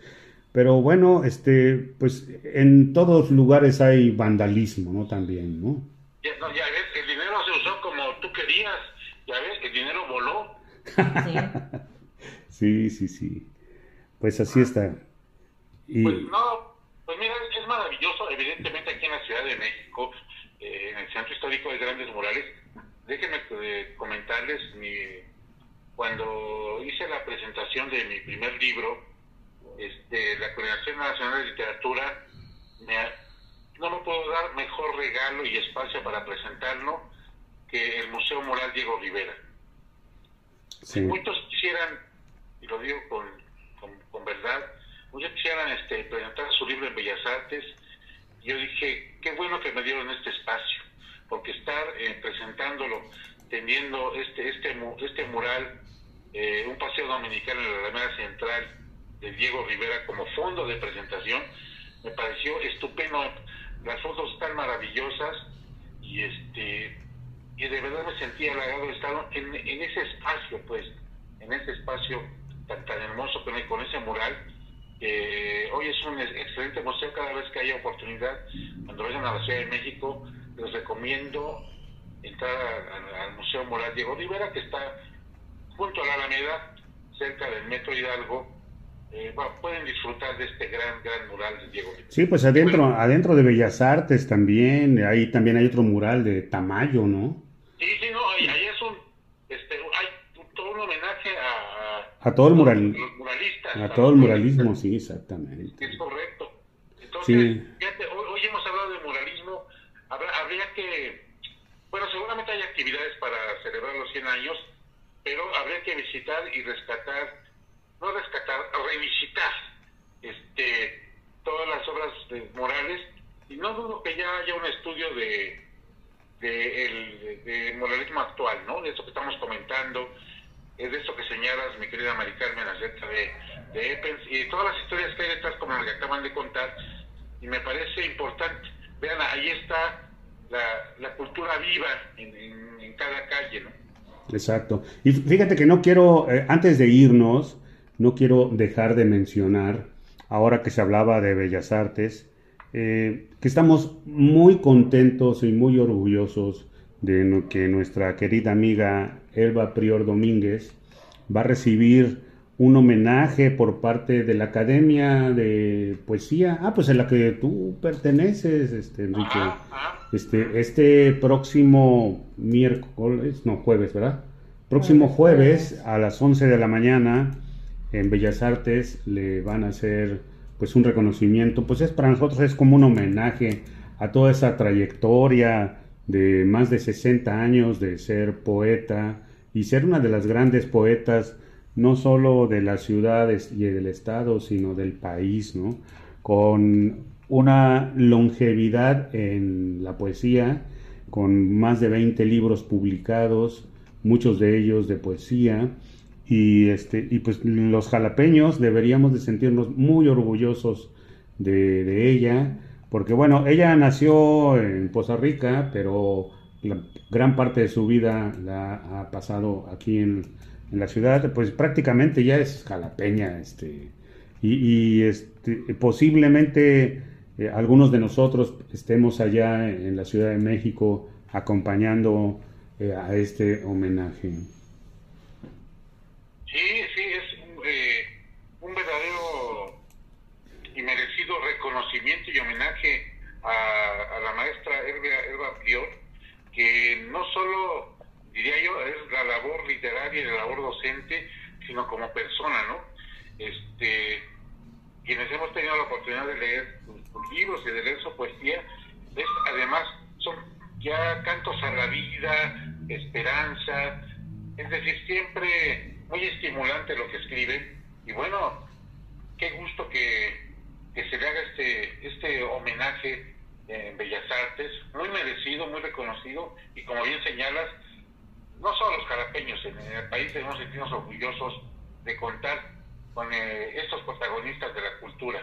Pero bueno, este, pues en todos lugares hay vandalismo, ¿no? También, ¿no? Ya, ves, el dinero se usó como tú querías, ya ves, el dinero voló. sí, sí, sí. Pues así está. Y... Pues no, pues mira, es maravilloso, evidentemente aquí en la Ciudad de México, eh, en el Centro Histórico de Grandes Murales, déjenme eh, comentarles, mi, cuando hice la presentación de mi primer libro, este, la Coordinación Nacional de Literatura no me puedo dar mejor regalo y espacio para presentarlo que el Museo Moral Diego Rivera. Muchos quisieran, y lo digo con, con, verdad, muchos quisieran este, presentar su libro en Bellas Artes. Yo dije, qué bueno que me dieron este espacio, porque estar eh, presentándolo, teniendo este, este, este mural, eh, un paseo dominical en la Alameda Central, de Diego Rivera como fondo de presentación, me pareció estupendo. Las fotos están maravillosas y este y de verdad me sentí halagado de estar en, ese espacio, pues, en ese espacio tan, tan hermoso con, con ese mural. Hoy es un excelente museo cada vez que haya oportunidad, cuando vayan a la Ciudad de México, les recomiendo entrar al Museo Mural Diego Rivera, que está junto a la Alameda, cerca del Metro Hidalgo, eh, pueden disfrutar de este gran, gran mural de Diego Sí, pues adentro, adentro de Bellas Artes también, ahí también hay otro mural de Tamayo, ¿no? Sí, sí, no, ahí, es un, este, hay todo un homenaje a, a todo el mural, muralistas. A todo el muralismo, sí, exactamente. Es correcto. Entonces, fíjate, hoy, hemos hablado de muralismo, habría que, bueno, seguramente hay actividades para celebrar los 100 años, pero habría que visitar y rescatar no rescatar, revisitar este, todas las obras de Morales y no dudo que ya haya un estudio de, de, el, moralismo actual, ¿no? De eso que estamos comentando, es de eso que señalas, mi querida Mari Carmen, acerca de, de Eppens y todas las historias que hay detrás, como las que acaban de contar, y me parece importante. Vean, ahí está la, la cultura viva en, en, cada calle, ¿no? Exacto. Y fíjate que no quiero, eh, antes de irnos, no quiero dejar de mencionar, ahora que se hablaba de Bellas Artes, eh, que estamos muy contentos y muy orgullosos de que nuestra querida amiga Elba Prior Domínguez va a recibir un homenaje por parte de la Academia de Poesía, ah, pues en la que tú perteneces, este, Enrique, este, este próximo miércoles, no, jueves, ¿verdad? Próximo jueves a las 11 de la mañana en Bellas Artes le van a hacer pues un reconocimiento, pues es para nosotros es como un homenaje a toda esa trayectoria de más de 60 años de ser poeta y ser una de las grandes poetas no solo de las ciudades y del estado, sino del país, ¿no? Con una longevidad en la poesía, con más de 20 libros publicados, muchos de ellos de poesía, y, este, y pues los jalapeños deberíamos de sentirnos muy orgullosos de, ella, porque bueno, ella nació en Poza Rica, pero la gran parte de su vida la ha pasado aquí en, la ciudad, pues prácticamente ya es jalapeña, este, y, este, posiblemente eh, algunos de nosotros estemos allá en la Ciudad de México acompañando eh, a este homenaje. Sí, sí, es eh, un verdadero y merecido reconocimiento y homenaje a, la maestra Elba, Prior, que no solo, diría yo, es la labor literaria y la labor docente, sino como persona, ¿no? Este, quienes hemos tenido la oportunidad de leer sus libros y de leer su poesía, es además son ya cantos a la vida, esperanza, es decir, siempre muy estimulante lo que escribe y bueno, qué gusto que, que se le haga este, este homenaje en Bellas Artes, muy merecido, muy reconocido y como bien señalas, no solo los jarapeños, en el país debemos sentirnos orgullosos de contar con eh, estos protagonistas de la cultura.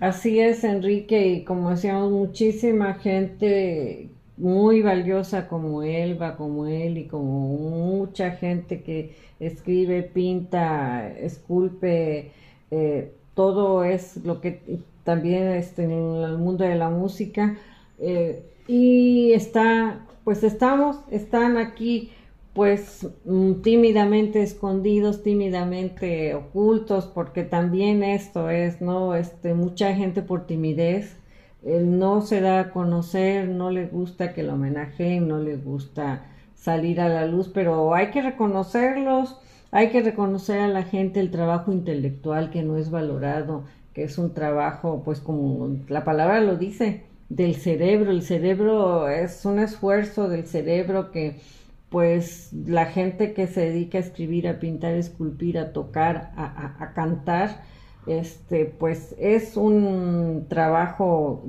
Así es, Enrique, y como decíamos, muchísima gente muy valiosa como Elba, como él y como mucha gente que escribe, pinta, esculpe, eh, todo es lo que también este, en el mundo de la música. Eh, y está, pues estamos, están aquí pues mm, tímidamente escondidos, tímidamente ocultos, porque también esto es, ¿no? Este, mucha gente por timidez eh, no se da a conocer, no le gusta que lo homenajeen, no le gusta salir a la luz, pero hay que reconocerlos, hay que reconocer a la gente el trabajo intelectual que no es valorado, es un trabajo, pues como la palabra lo dice, del cerebro. El cerebro es un esfuerzo del cerebro que pues la gente que se dedica a escribir, a pintar, a esculpir, a tocar, a, cantar, este, pues es un trabajo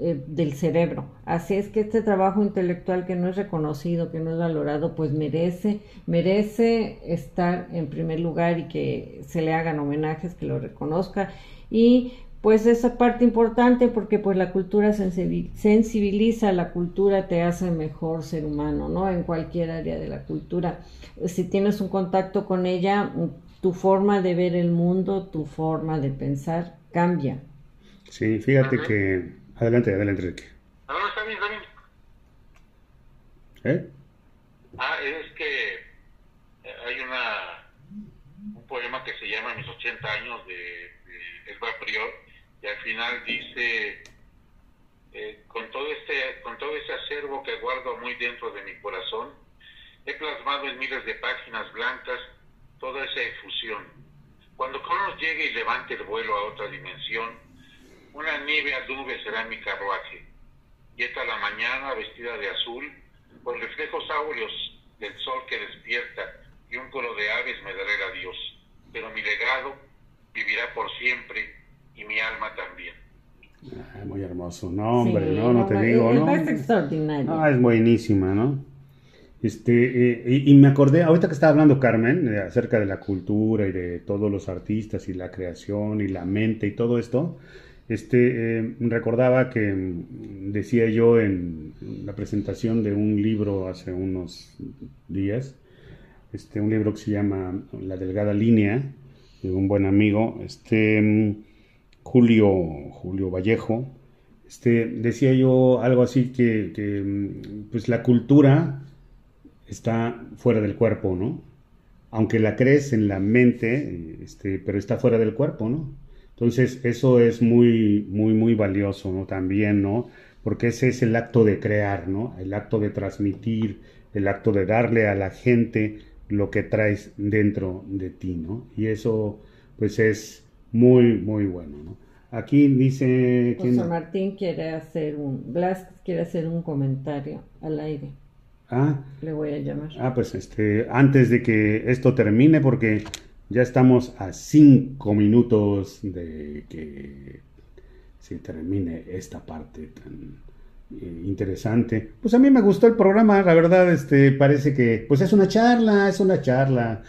eh, del cerebro. Así es que este trabajo intelectual que no es reconocido, que no es valorado, pues merece, merece estar en primer lugar y que se le hagan homenajes, que lo reconozca. Y pues esa parte importante porque pues la cultura sensibiliza, la cultura te hace mejor ser humano, ¿no? En cualquier área de la cultura. Si tienes un contacto con ella, tu forma de ver el mundo, tu forma de pensar cambia. Sí, fíjate que... Adelante, adelante, Enrique. No, no, está bien, está bien. ¿Eh? Ah, es que eh, hay una un poema que se llama Mis 80 años de, de Elba Prior y al final dice eh, con todo este con todo ese acervo que guardo muy dentro de mi corazón he plasmado en miles de páginas blancas toda esa efusión. Cuando Cronos llegue y levante el vuelo a otra dimensión, una nieve a nube será mi carruaje. Y esta la mañana, vestida de azul, con reflejos áureos del sol que despierta y un coro de aves me dará el adiós. Pero mi legado vivirá por siempre y mi alma también. Ah, muy hermoso, no hombre, no, no te digo, ¿no? Es extraordinario. Ah, es buenísima, ¿no? Este, eh, y, me acordé, ahorita que estaba hablando Carmen, eh, acerca de la cultura y de todos los artistas y la creación y la mente y todo esto, este, eh, recordaba que mm, decía yo en la presentación de un libro hace unos días, este, un libro que se llama La Delgada Línea, de un buen amigo, este, mm, Julio, Julio Vallejo, este, decía yo algo así que, mm, pues la cultura está fuera del cuerpo, ¿no? Aunque la crees en la mente, este, pero está fuera del cuerpo, ¿no? Entonces, eso es muy, muy, muy valioso, ¿no? También, ¿no? Porque ese es el acto de crear, ¿no? El acto de transmitir, el acto de darle a la gente lo que traes dentro de ti, ¿no? Y eso, pues, es muy, muy bueno, ¿no? Aquí dice... José Martín quiere hacer un... Blas quiere hacer un comentario al aire. Ah, Le voy a llamar. Ah, pues este, antes de que esto termine, porque ya estamos a cinco minutos de que se termine esta parte tan eh, interesante. Pues a mí me gustó el programa, la verdad, este, parece que, pues es una charla, es una charla.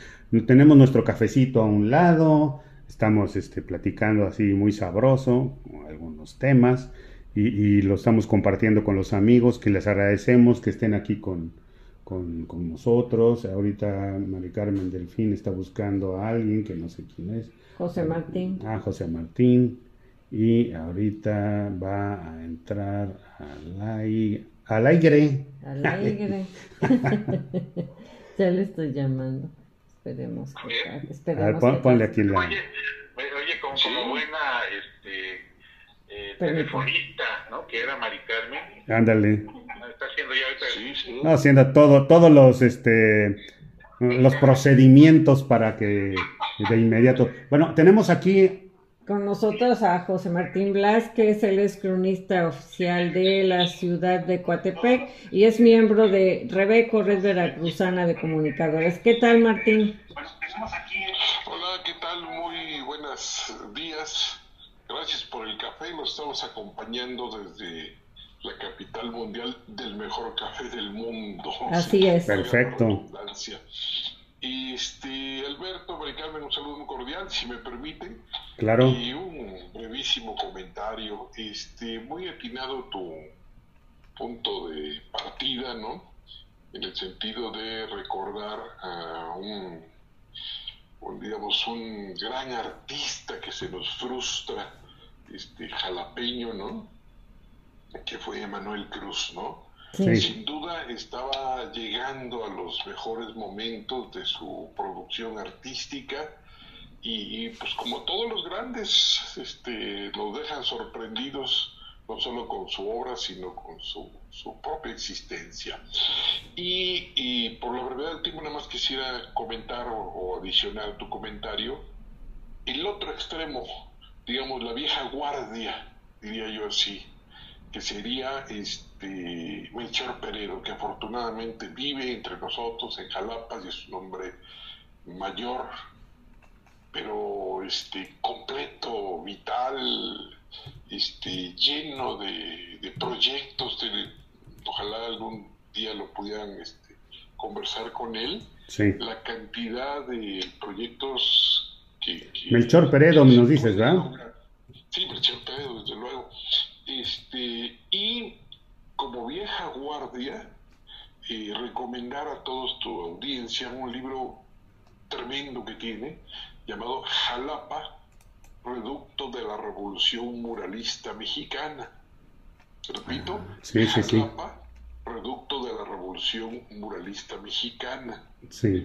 Tenemos nuestro cafecito a un lado, estamos este, platicando así muy sabroso, algunos temas y, lo estamos compartiendo con los amigos que les agradecemos que estén aquí con, con, nosotros. Ahorita Mari Carmen Delfín está buscando a alguien que no sé quién es. José Martín. Ah, José Martín. Y ahorita va a entrar al Al aire. Al aire. ya le estoy llamando. Esperemos que, esperemos a ver, ponle aquí la... Oye, oye como, como buena este, eh, telefonista, ¿no? Que era Mari Carmen. Ándale. Está haciendo ya ahorita... Sí, sí. No, haciendo todo, todos los, este, los procedimientos para que de inmediato... Bueno, tenemos aquí con nosotros a José Martín Blas, que es el ex cronista oficial de la ciudad de Coatepec y es miembro de Rebeco, Red Veracruzana de Comunicadores. ¿Qué tal, Martín? Hola, ¿qué tal? Muy buenos días. Gracias por el café. Nos estamos acompañando desde la capital mundial del mejor café del mundo. Así es. Perfecto. Este, Alberto, Maricarmen, un saludo muy cordial, si me permiten. Claro. Y un brevísimo comentario. Este, muy atinado tu punto de partida, ¿no? En el sentido de recordar a un, digamos, un gran artista que se nos frustra, este, jalapeño, ¿no? Que fue Manuel Cruz, ¿no? Sin duda estaba llegando a los mejores momentos de su producción artística y, pues como todos los grandes este, los dejan sorprendidos no solo con su obra sino con su, propia existencia. Y, por la brevedad del tiempo nada más quisiera comentar o, o adicionar tu comentario. El otro extremo, digamos la vieja guardia, diría yo así, que sería este Melchor Peredo, que afortunadamente vive entre nosotros en Jalapa y es un hombre mayor, pero este completo, vital, este lleno de, proyectos. ojalá algún día lo pudieran este, conversar con él. La cantidad de proyectos que, Melchor Peredo, nos dices, ¿verdad? Sí, Melchor Peredo, desde luego. Este, y como vieja guardia, eh, recomendar a todos tu audiencia un libro tremendo que tiene, llamado Jalapa, producto de la revolución muralista mexicana. Repito, Jalapa, producto de la revolución muralista mexicana.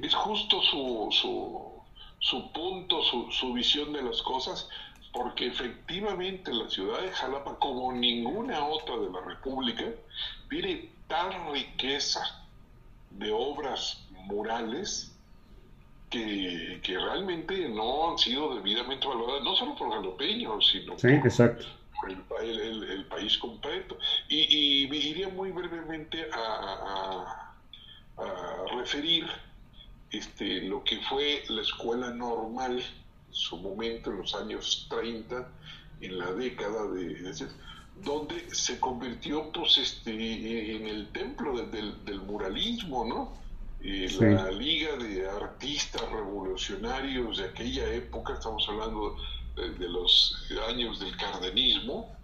Es justo su, su, su punto, su, su visión de las cosas, porque efectivamente la ciudad de Jalapa, como ninguna otra de la República, tiene tal riqueza de obras murales que, realmente no han sido debidamente valoradas, no solo por jalapeños, sino por, el, país completo. Y, me iría muy brevemente a, a referir este, lo que fue la escuela normal su momento en los años 30, en la década de, donde se convirtió pues este en el templo del, muralismo, ¿no? Eh, la liga de artistas revolucionarios de aquella época, estamos hablando de, los años del cardenismo,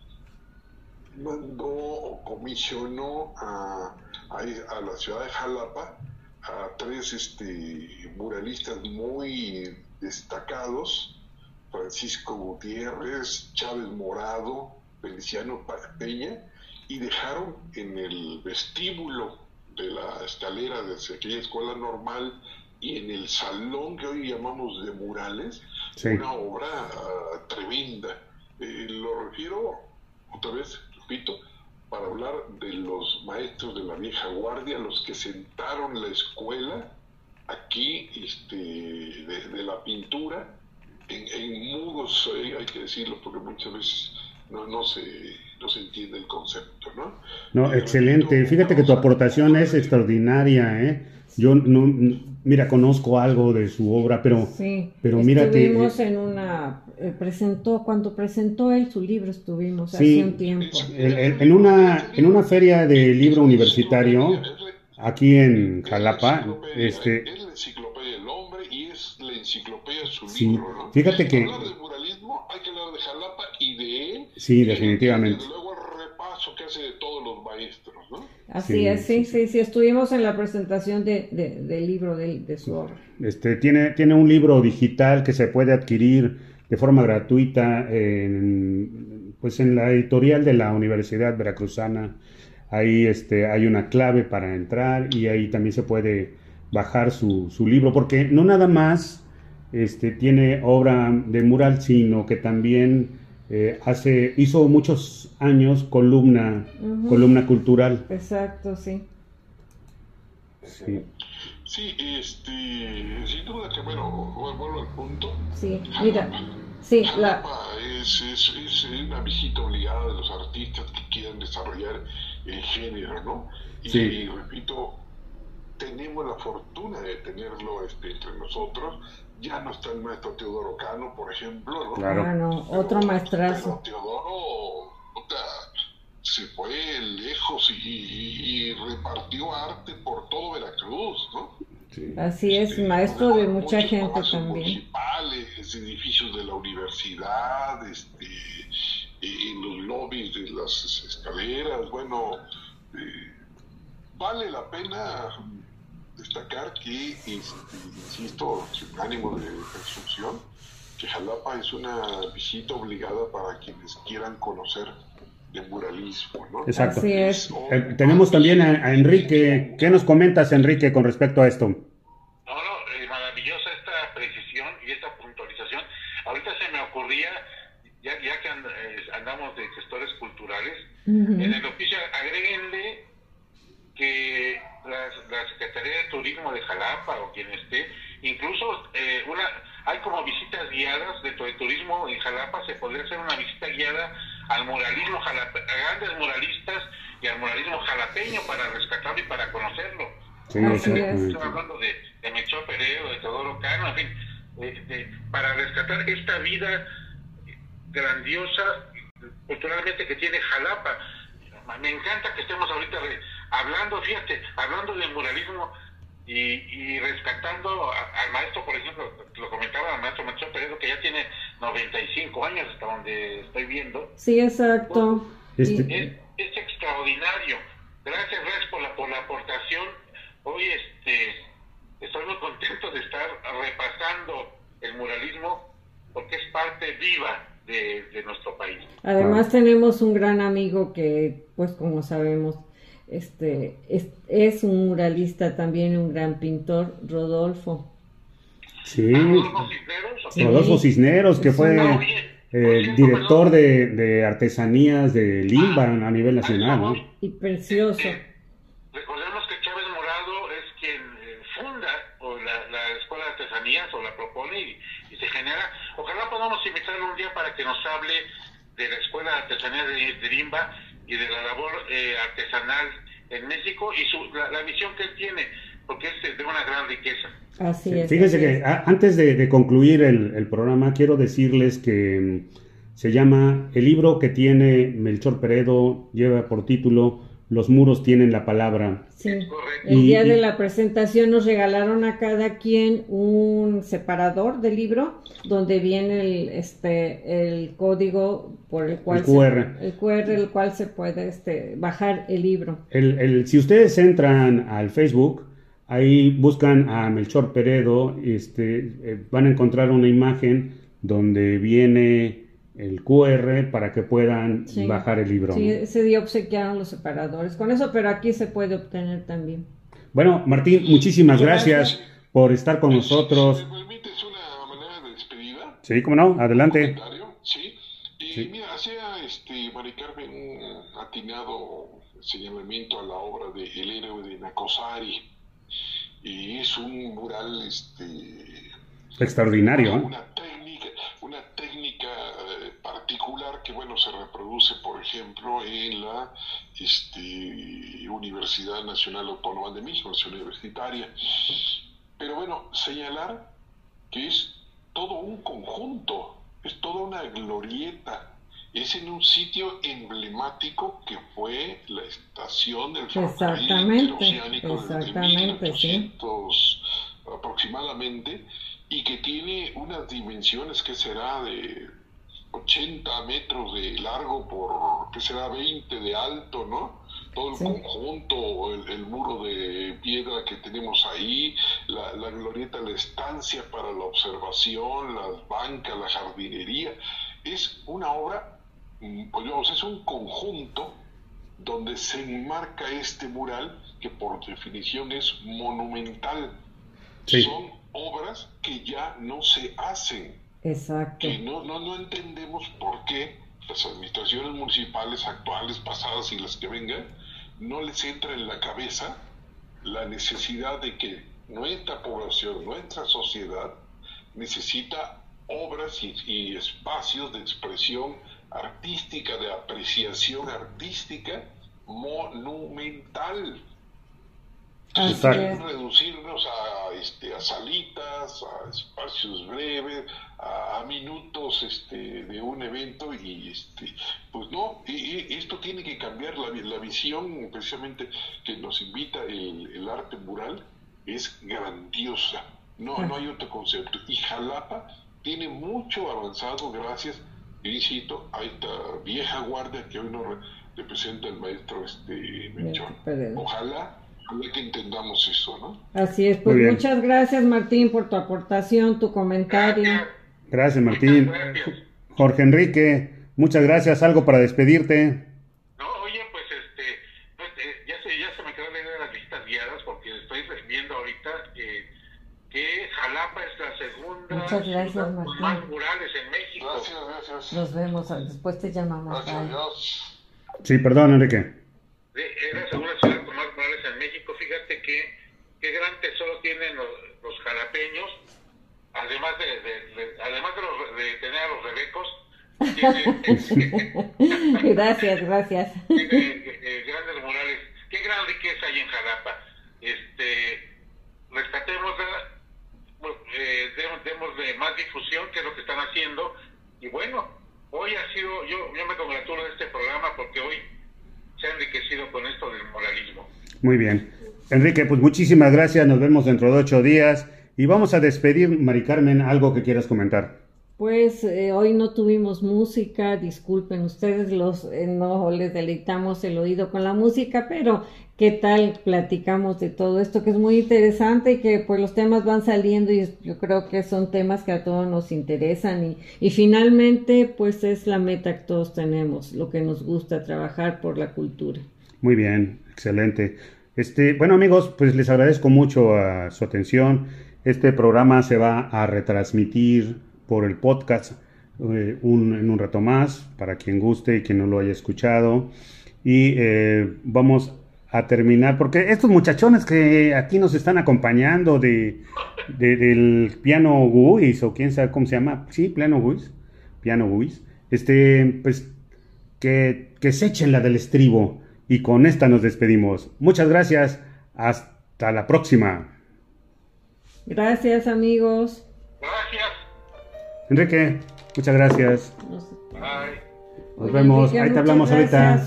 mandó o comisionó a, a, la ciudad de Jalapa a tres este, muralistas muy destacados, Francisco Gutiérrez, Chávez Morado, Feliciano Peña, y dejaron en el vestíbulo de la escalera de aquella escuela normal y en el salón que hoy llamamos de murales, una obra ah, tremenda. Eh, lo refiero, otra vez, repito, para hablar de los maestros de la vieja guardia, los que sentaron la escuela aquí este, de, la pintura en, mudos, eh, hay que decirlo, porque muchas veces no, no, se, no se entiende el concepto, ¿no? No, excelente. Fíjate que tu aportación es extraordinaria, ¿eh? Yo no, mira, conozco algo de su obra, pero, sí, pero estuvimos en una, eh, presentó, cuando presentó él su libro estuvimos hace un tiempo. en, una, en una feria de libro universitario, aquí en Jalapa, este... Es la enciclopedia del hombre y es la enciclopedia su sí, libro, ¿no? Fíjate que... Hablar del muralismo, hay que hablar de Jalapa y de él. Sí, definitivamente. Y luego el repaso que hace de todos los maestros, ¿no? Así es, sí, sí, sí, estuvimos en la presentación de, de, del libro de, de, su obra. Este, tiene, tiene un libro digital que se puede adquirir de forma gratuita en, pues en la editorial de la Universidad Veracruzana ahí este, hay una clave para entrar y ahí también se puede bajar su, su libro, porque no nada más este, tiene obra de mural, sino que también eh, hace, hizo muchos años columna, columna cultural. Exacto, sí. Sí. Sí, este, sin duda que, bueno, vuelvo al punto. Sí, mira, sí, la... Es, es, es, una visita obligada de los artistas que quieran desarrollar el género, ¿no? Y, repito, tenemos la fortuna de tenerlo este, entre nosotros. Ya no está el maestro Teodoro Cano, por ejemplo, ¿no? Claro, ah, otro maestrazo. Teodoro se fue lejos y, repartió arte por todo Veracruz, ¿no? Así es, maestro de mucha gente también. Municipales, edificios de la universidad, este, en los lobbies de las escaleras, bueno, eh, vale la pena destacar que, insisto, sin ánimo de construcción, que Jalapa es una visita obligada para quienes quieran conocer de muralismo. ¿no? Exacto. Así es. Eh, tenemos también a, Enrique. ¿Qué nos comentas, Enrique, con respecto a esto? No, no, eh, maravillosa esta precisión y esta puntualización. Ahorita se me ocurría, ya, ya que eh, andamos de gestores culturales, en el oficio agréguenle que la, la, Secretaría de Turismo de Jalapa o quien esté, incluso una hay como visitas guiadas dentro de turismo en Jalapa, se podría hacer una visita guiada al muralismo jalape, a grandes muralistas y al muralismo jalapeño para rescatarlo y para conocerlo. Sí, Estoy hablando de, de Melchor Pereo, de Teodoro Cano, en fin, para rescatar esta vida grandiosa culturalmente que tiene Jalapa. Me encanta que estemos ahorita hablando, fíjate, hablando del muralismo y, y rescatando al maestro, por ejemplo, lo comentaba el maestro Melchor Peredo, que ya tiene 95 años hasta donde estoy viendo. Sí, exacto. Este es, es, extraordinario. Gracias, gracias por la, por la aportación. Hoy este, estoy muy contento de estar repasando el muralismo porque es parte viva de, de nuestro país. Además tenemos un gran amigo que, pues como sabemos, este es, es un muralista también, un gran pintor, Rodolfo. Sí. Rodolfo Cisneros, que fue eh, director de, de, artesanías de Limba a nivel nacional, ¿no? Y precioso. recordemos que Chávez Morado es quien eh, funda o la, la, Escuela de Artesanías o la propone y, se genera. Ojalá podamos invitarlo un día para que nos hable de la Escuela de Artesanías de, Limba y de la labor eh, artesanal en México y su, la, la visión que él tiene, porque es de una gran riqueza. Así es. Fíjense que antes de, concluir el, programa, quiero decirles que mm, se llama, el libro que tiene Melchor Peredo lleva por título Los muros tienen la palabra. Sí. El día de la presentación nos regalaron a cada quien un separador del libro donde viene el, este, el código por el cual el QR. Se, el QR el cual se puede este, bajar el libro. El, el, si ustedes entran al Facebook, Ahí buscan a Melchor Peredo, este, eh, van a encontrar una imagen donde viene el QR para que puedan bajar el libro. Sí, ese día obsequiaron los separadores con eso, pero aquí se puede obtener también. Bueno, Martín, muchísimas gracias, por estar con nosotros. ¿Me permites una manera de despedida? Sí, cómo no, adelante. Sí, y mira, hacía este, Mari Carmen un atinado señalamiento a la obra de El héroe de Nacosari y es un mural este, extraordinario. Una eh, particular que bueno se reproduce, por ejemplo, en la este, Universidad Nacional Autónoma de México, universitaria. Pero bueno, señalar que es todo un conjunto, es toda una glorieta es en un sitio emblemático que fue la estación del ferrocarril interoceánico desde 1800 aproximadamente y que tiene unas dimensiones que será de 80 metros de largo por que será 20 de alto, ¿no? Todo el conjunto, el, muro de piedra que tenemos ahí, la, la glorieta, la estancia para la observación, las bancas, la jardinería, es una obra pues es un conjunto donde se enmarca este mural que por definición es monumental. Son obras que ya no se hacen. Exacto. Que no, no, no entendemos por qué las administraciones municipales actuales, pasadas y las que vengan, no les entra en la cabeza la necesidad de que nuestra población, nuestra sociedad, necesita obras y, espacios de expresión artística, de apreciación artística monumental. Reducirnos a, este, a salitas, a espacios breves, a, minutos este, de un evento y este, pues no, y, esto tiene que cambiar la, la, visión precisamente que nos invita el, el arte mural es grandiosa, no, no hay otro concepto. Y Jalapa tiene mucho avanzado gracias, insisto, a esta vieja guardia que hoy nos representa el maestro este Ojalá, ojalá que entendamos eso, ¿no? Así es, pues muchas gracias Martín por tu aportación, tu comentario. Gracias, Martín. Jorge Enrique, muchas gracias. ¿Algo para despedirte? No, oye, pues este, pues, eh, ya, se, ya se me quedó la las listas guiadas porque estoy viendo ahorita que Jalapa es la segunda muchas gracias, Martín. más murales en México. Gracias, gracias. Nos vemos, después te llamamos. Gracias, Sí, perdón, Enrique. Es la segunda ciudad con más murales en México. Fíjate que qué gran tesoro tienen los, los jalapeños además de, de, además de, los, de, tener a los rebecos, tiene, gracias, gracias. Tiene eh, grandes murales. Qué gran riqueza hay en Jalapa. Este, rescatemos, eh, demos, de más difusión, que es lo que están haciendo. Y bueno, hoy ha sido, yo, yo me congratulo de este programa porque hoy se ha enriquecido con esto del moralismo. Muy bien. Enrique, pues muchísimas gracias. Nos vemos dentro de ocho días. Y vamos a despedir, Mari Carmen, algo que quieras comentar. Pues eh, hoy no tuvimos música, disculpen ustedes, los eh, no les deleitamos el oído con la música, pero qué tal platicamos de todo esto que es muy interesante y que pues los temas van saliendo y yo creo que son temas que a todos nos interesan y, y finalmente pues es la meta que todos tenemos, lo que nos gusta trabajar por la cultura. Muy bien, excelente. Este, bueno amigos, pues les agradezco mucho a su atención este programa se va a retransmitir por el podcast eh, en un rato más, para quien guste y quien no lo haya escuchado. Y eh, vamos a terminar, porque estos muchachones que aquí nos están acompañando de, del piano Guis, o quién sabe cómo se llama, sí, piano Guis, piano Guis, este, pues que, que se echen la del estribo. Y con esta nos despedimos. Muchas gracias. Hasta la próxima. Gracias, amigos. Gracias. Enrique, muchas gracias. Bye. Nos vemos. Ahí te hablamos ahorita.